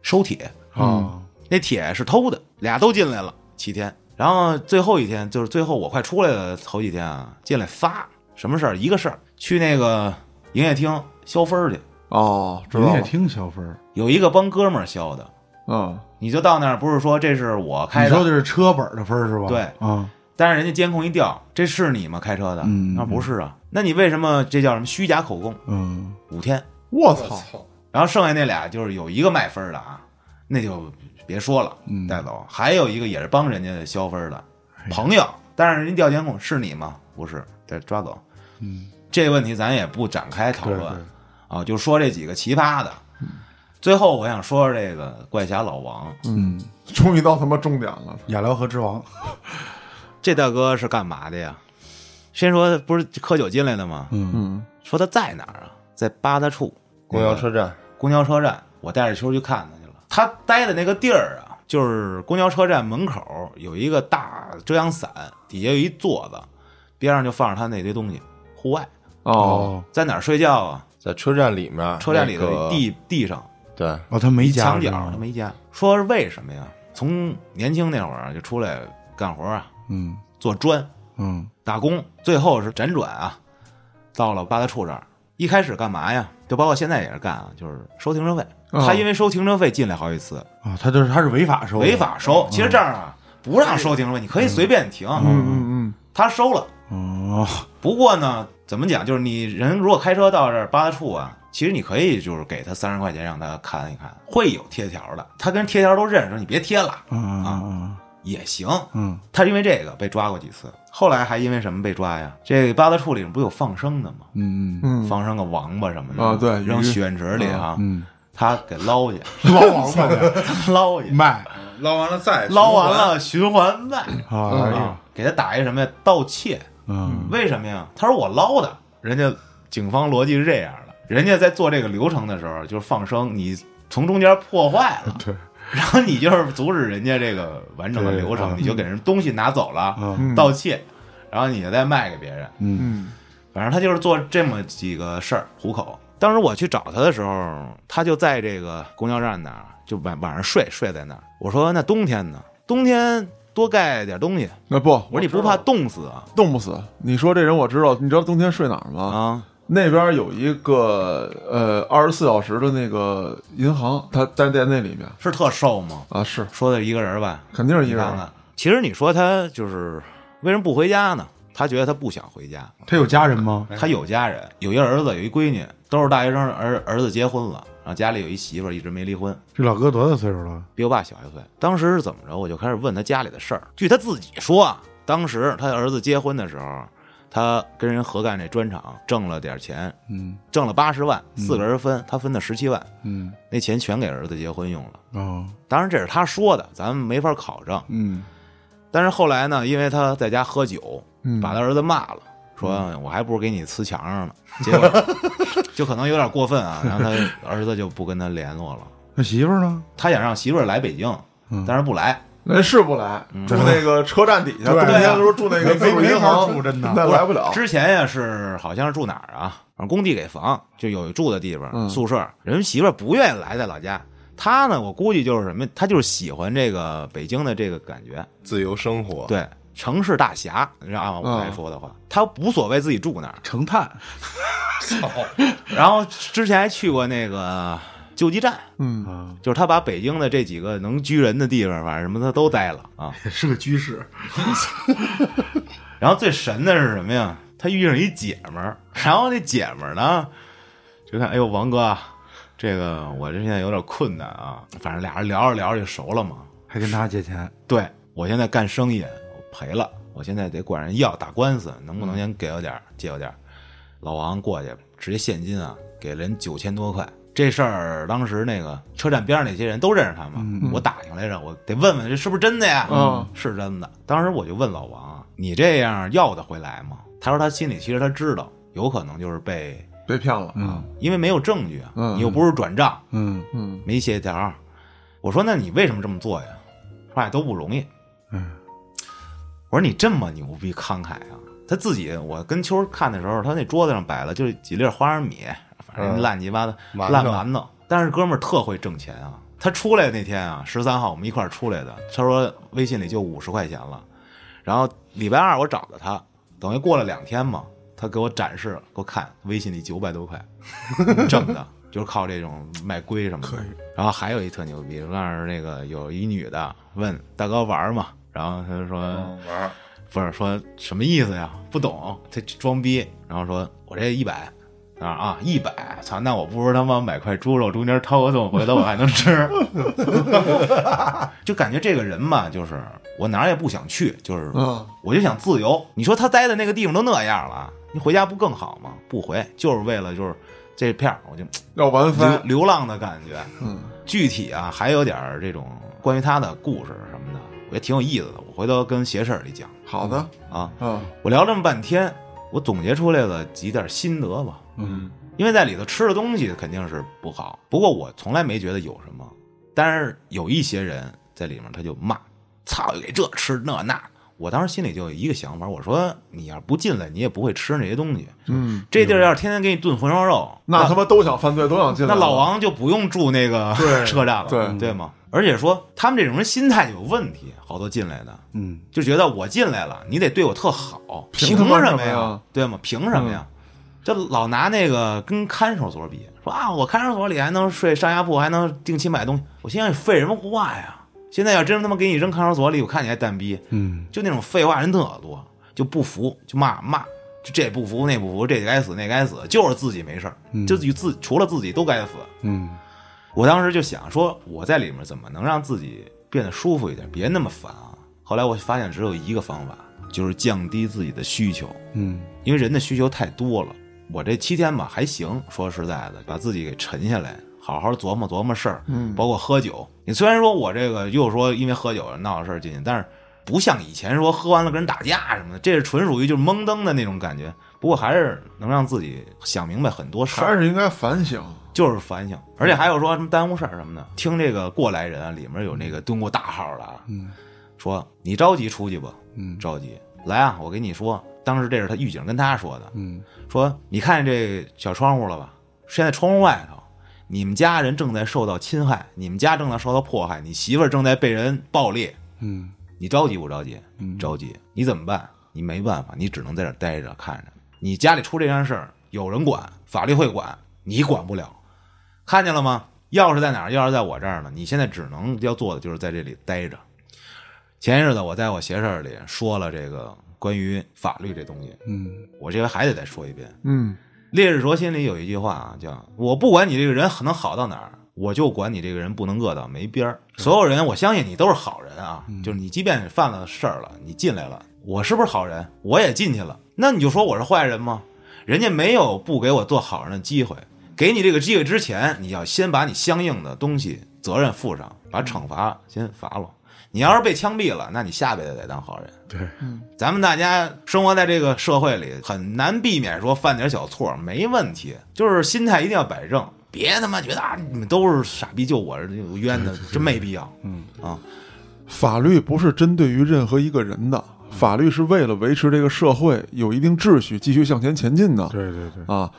收铁，啊，那铁是偷的，俩都进来了，七天。然后最后一天就是最后我快出来的头几天啊，进来仨什么事儿？一个事儿，去那个营业厅消分儿去，哦，知营业道了。厅消分儿。有一个帮哥们儿消的，嗯，你就到那儿，不是说这是我开的，你说的是车本的分儿是吧？对啊，但是人家监控一调，这是你吗？开车的？嗯那不是啊，那你为什么这叫什么虚假口供？嗯，五天，我操，然后剩下那俩就是有一个卖分儿的啊，那就别说了，嗯带走。还有一个也是帮人家消分儿的哎朋友，但是人家调监控是你吗？不是，得抓走。嗯，这个问题咱也不展开讨对论对，啊，就说这几个奇葩的。最后我想说说这个怪侠老王，嗯，终于到他妈重点了。雅辽河之王，这大哥是干嘛的呀？先说不是喝酒进来的吗？嗯嗯说他在哪儿啊？在八大处公交车站，公交车站，我带着秋去看他去了。他待的那个地儿啊，就是公交车站门口有一个大遮阳伞，底下有一座子，边上就放着他那堆东西。户外哦，在哪儿睡觉啊？在车站里面，车站里的那个地地上对，哦，他没家墙角他没家。说是为什么呀？从年轻那会儿就出来干活啊，嗯做砖嗯打工，最后是辗转啊，到了八大处这儿。一开始干嘛呀？就包括现在也是干啊，就是收停车费。哦他因为收停车费进来好几次，啊，他就是他是违法收，违法收。其实这儿啊不让收停车费，你可以随便停，嗯嗯嗯，他收了。哦，不过呢，怎么讲？就是你人如果开车到这儿八大处啊，其实你可以就是给他三十块钱让他看一看，会有贴条的。他跟贴条都认识，你别贴了嗯嗯也行。嗯他因为这个被抓过几次，后来还因为什么被抓呀？这八大处里不有放生的吗？嗯嗯嗯，放生个王八什么的啊对扔许愿池里啊，嗯，他给捞去，捞王八去捞去，卖捞完了再捞完，了循环卖啊，给他打一什么呀？盗窃。嗯为什么呀？他说我捞的，人家警方逻辑是这样的，人家在做这个流程的时候就是放生，你从中间破坏了，对，然后你就是阻止人家这个完整的流程，啊你就给人东西拿走了，盗窃，然后你再卖给别人，嗯嗯反正他就是做这么几个事儿糊口。当时我去找他的时候，他就在这个公交站那儿，就晚晚上睡睡在那儿。我说那冬天呢？冬天多盖点东西。那不，我说你不怕冻死啊？冻不死？你说这人我知道，你知道冬天睡哪儿吗？啊，那边有一个呃二十四小时的那个银行，他待在那里面是特瘦吗？啊，是说的一个人吧，肯定是一个人。看看，其实你说他就是为什么不回家呢？他觉得他不想回家，他有家人吗？他有家人，有一儿子，有一闺女，都是大学生，儿儿子结婚了，然后家里有一媳妇儿，一直没离婚，这老哥多大岁数了？比我爸小一岁。当时是怎么着？我就开始问他家里的事儿。据他自己说啊，当时他儿子结婚的时候，他跟人合干这砖厂，挣了点钱，嗯挣了八十万，四个人分，他分的十七万，嗯那钱全给儿子结婚用了。哦当然这是他说的，咱们没法考证。嗯但是后来呢，因为他在家喝酒，嗯，把他儿子骂了，说我还不如给你呲墙上呢。结果就可能有点过分啊，然后他儿子就不跟他联络了。那媳妇儿呢？他想让媳妇儿来北京，嗯但是不来。那是不来，住那个车站底下，对冬天的时候住那个自助银行，住真的那来不了。之前呀是好像是住哪儿啊？反正工地给房，就有住的地方，嗯宿舍。人媳妇儿不愿意来在老家，他呢，我估计就是什么，他就是喜欢这个北京的这个感觉，自由生活，对，城市大侠。按我来说的话，他无所谓自己住哪儿。成探，然后之前还去过那个救济站，嗯，啊，就是他把北京的这几个能居人的地方，反正什么他都待了啊。是个居士。然后最神的是什么呀？他遇上一姐们儿，然后那姐们儿呢，就看，哎呦，王哥啊，这个我这现在有点困难啊，反正俩人聊着聊着就熟了嘛。还跟他借钱，对我现在干生意，我赔了，我现在得管人要打官司，能不能先给我点儿借我点儿？老王过去直接现金啊，给了人九千多块。这事儿当时那个车站边上那些人都认识他嘛，我打听来着，我得问问这是不是真的呀？嗯，是真的。当时我就问老王啊，你这样要得回来吗？他说他心里其实他知道，有可能就是被，被骗了。嗯因为没有证据啊，嗯你又不是转账，嗯嗯没协调。我说那你为什么这么做呀？说哎都不容易。嗯我说你这么牛逼慷慨啊！他自己，我跟秋儿看的时候，他那桌子上摆了就是几粒花生米，反正嗯烂鸡巴的、烂馒头。但是哥们儿特会挣钱啊！他出来那天啊，十三号我们一块儿出来的，他说微信里就五十块钱了。然后礼拜二我找的他，等于过了两天嘛，他给我展示，给我看微信里九百多块 挣的，就是靠这种卖龟什么的。然后还有一特牛逼，那是那个有一女的问大哥玩儿吗？然后他就说。玩儿不是说什么意思呀？不懂，他装逼，然后说我这一百啊啊一百，操，那我不如他妈买块猪肉，中间掏个洞，回头我还能吃。就感觉这个人吧，就是我哪儿也不想去，就是嗯我就想自由。你说他待的那个地方都那样了，你回家不更好吗？不回，就是为了就是这片儿，我就要玩流翻。流浪的感觉。嗯具体啊，还有点这种关于他的故事什么的，我觉得挺有意思的。我回头跟鞋婶儿里讲好的啊。嗯我聊这么半天，我总结出来了几点心得吧。嗯因为在里头吃的东西肯定是不好，不过我从来没觉得有什么。但是有一些人在里面他就骂，操，给这吃那那。我当时心里就有一个想法，我说你要不进来，你也不会吃那些东西。嗯，这地儿要是天天给你炖红烧肉，那他妈都想犯罪，都想进来。那老王就不用住那个 车站了，对对吗？而且说他们这种人心态有问题，好多进来的嗯就觉得我进来了，你得对我特好，凭什么呀？对吗？凭什么呀？就老拿那个跟看守所比，说啊，我看守所里还能睡上下铺，还能定期买东西。我心想，你废什么话呀？现在要真他妈给你扔看守所里，我看你还蛋逼，嗯就那种废话人特多，就不服就骂骂，就这不服那不服，这该死那该死，就是自己没事儿，嗯就自除了自己都该死。嗯我当时就想说，我在里面怎么能让自己变得舒服一点，别那么烦啊？后来我发现只有一个方法，就是降低自己的需求，嗯因为人的需求太多了。我这七天吧还行，说实在的，把自己给沉下来，好好琢磨琢磨事儿，嗯包括喝酒。你虽然说我这个又说因为喝酒闹事儿进去，但是不像以前说喝完了跟人打架什么的，这是纯属于就是懵登的那种感觉。不过还是能让自己想明白很多事儿。还是应该反省。就是反省，而且还有说什么耽误事儿什么的。听这个过来人啊，里面有那个蹲过大号的啊，嗯说你着急出去吧，嗯着急来啊！我跟你说，当时这是他狱警跟他说的，嗯说你看这小窗户了吧？现在窗户外头，你们家人正在受到侵害，你们家正在受到迫害，你媳妇儿正在被人暴力，嗯你着急不着急？嗯着急，你怎么办？你没办法，你只能在这儿待着看着。你家里出这件事儿，有人管，法律会管，你管不了。看见了吗？钥匙在哪儿？钥匙在我这儿呢。你现在只能要做的就是在这里待着。前些日子我在我邪事儿里说了这个关于法律这东西，嗯我这回还得再说一遍。嗯烈日灼心里有一句话啊，叫“我不管你这个人能好到哪儿，我就管你这个人不能恶到没边儿。”所有人，我相信你都是好人啊，就是你即便犯了事儿了，你进来了，我是不是好人？我也进去了，那你就说我是坏人吗？人家没有不给我做好人的机会，给你这个机会之前，你要先把你相应的东西责任负上，把惩罚先罚了。你要是被枪毙了，那你下辈子得当好人。对，咱们大家生活在这个社会里，很难避免说犯点小错，没问题，就是心态一定要摆正，别他妈觉得啊你们都是傻逼，就我是冤的，真没必要。嗯啊，法律不是针对于任何一个人的，法律是为了维持这个社会有一定秩序，继续向前前进的。对对对，啊。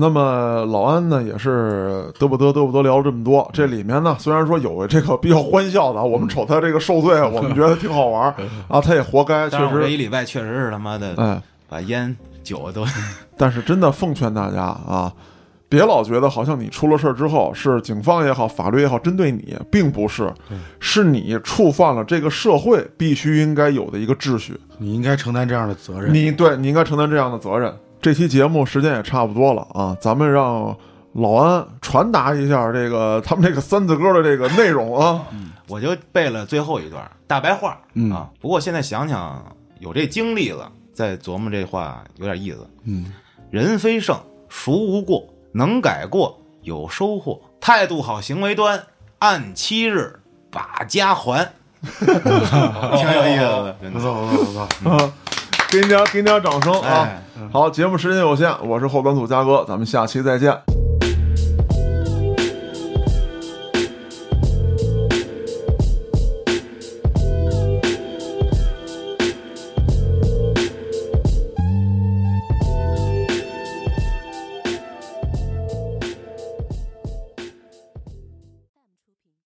那么老安呢，也是得不得得不得聊了这么多。这里面呢，虽然说有这个比较欢笑的，我们瞅他这个受罪，我们觉得挺好玩儿啊，他也活该，确实这一，礼拜确实是他妈的哎，把烟酒都 但是真的奉劝大家啊，别老觉得好像你出了事儿之后是警方也好，法律也好针对你，并不是，是你触犯了这个社会必须应该有的一个秩序。你应该承担这样的责任。你对你应该承担这样的责任。这期节目时间也差不多了啊，咱们让老安传达一下这个 他们这个三字歌的这个内容啊。我就背了最后一段大白话、嗯啊。不过现在想想，有这经历了，再琢磨这话有点意思。嗯，人非圣，孰无过？能改过，有收获。态度好，行为端，按期日把家还。挺有意思的，真的。不错不错不错。啊，给你点给你点掌声啊！哎好，节目时间有限，我是后端组嘉哥，咱们下期再见。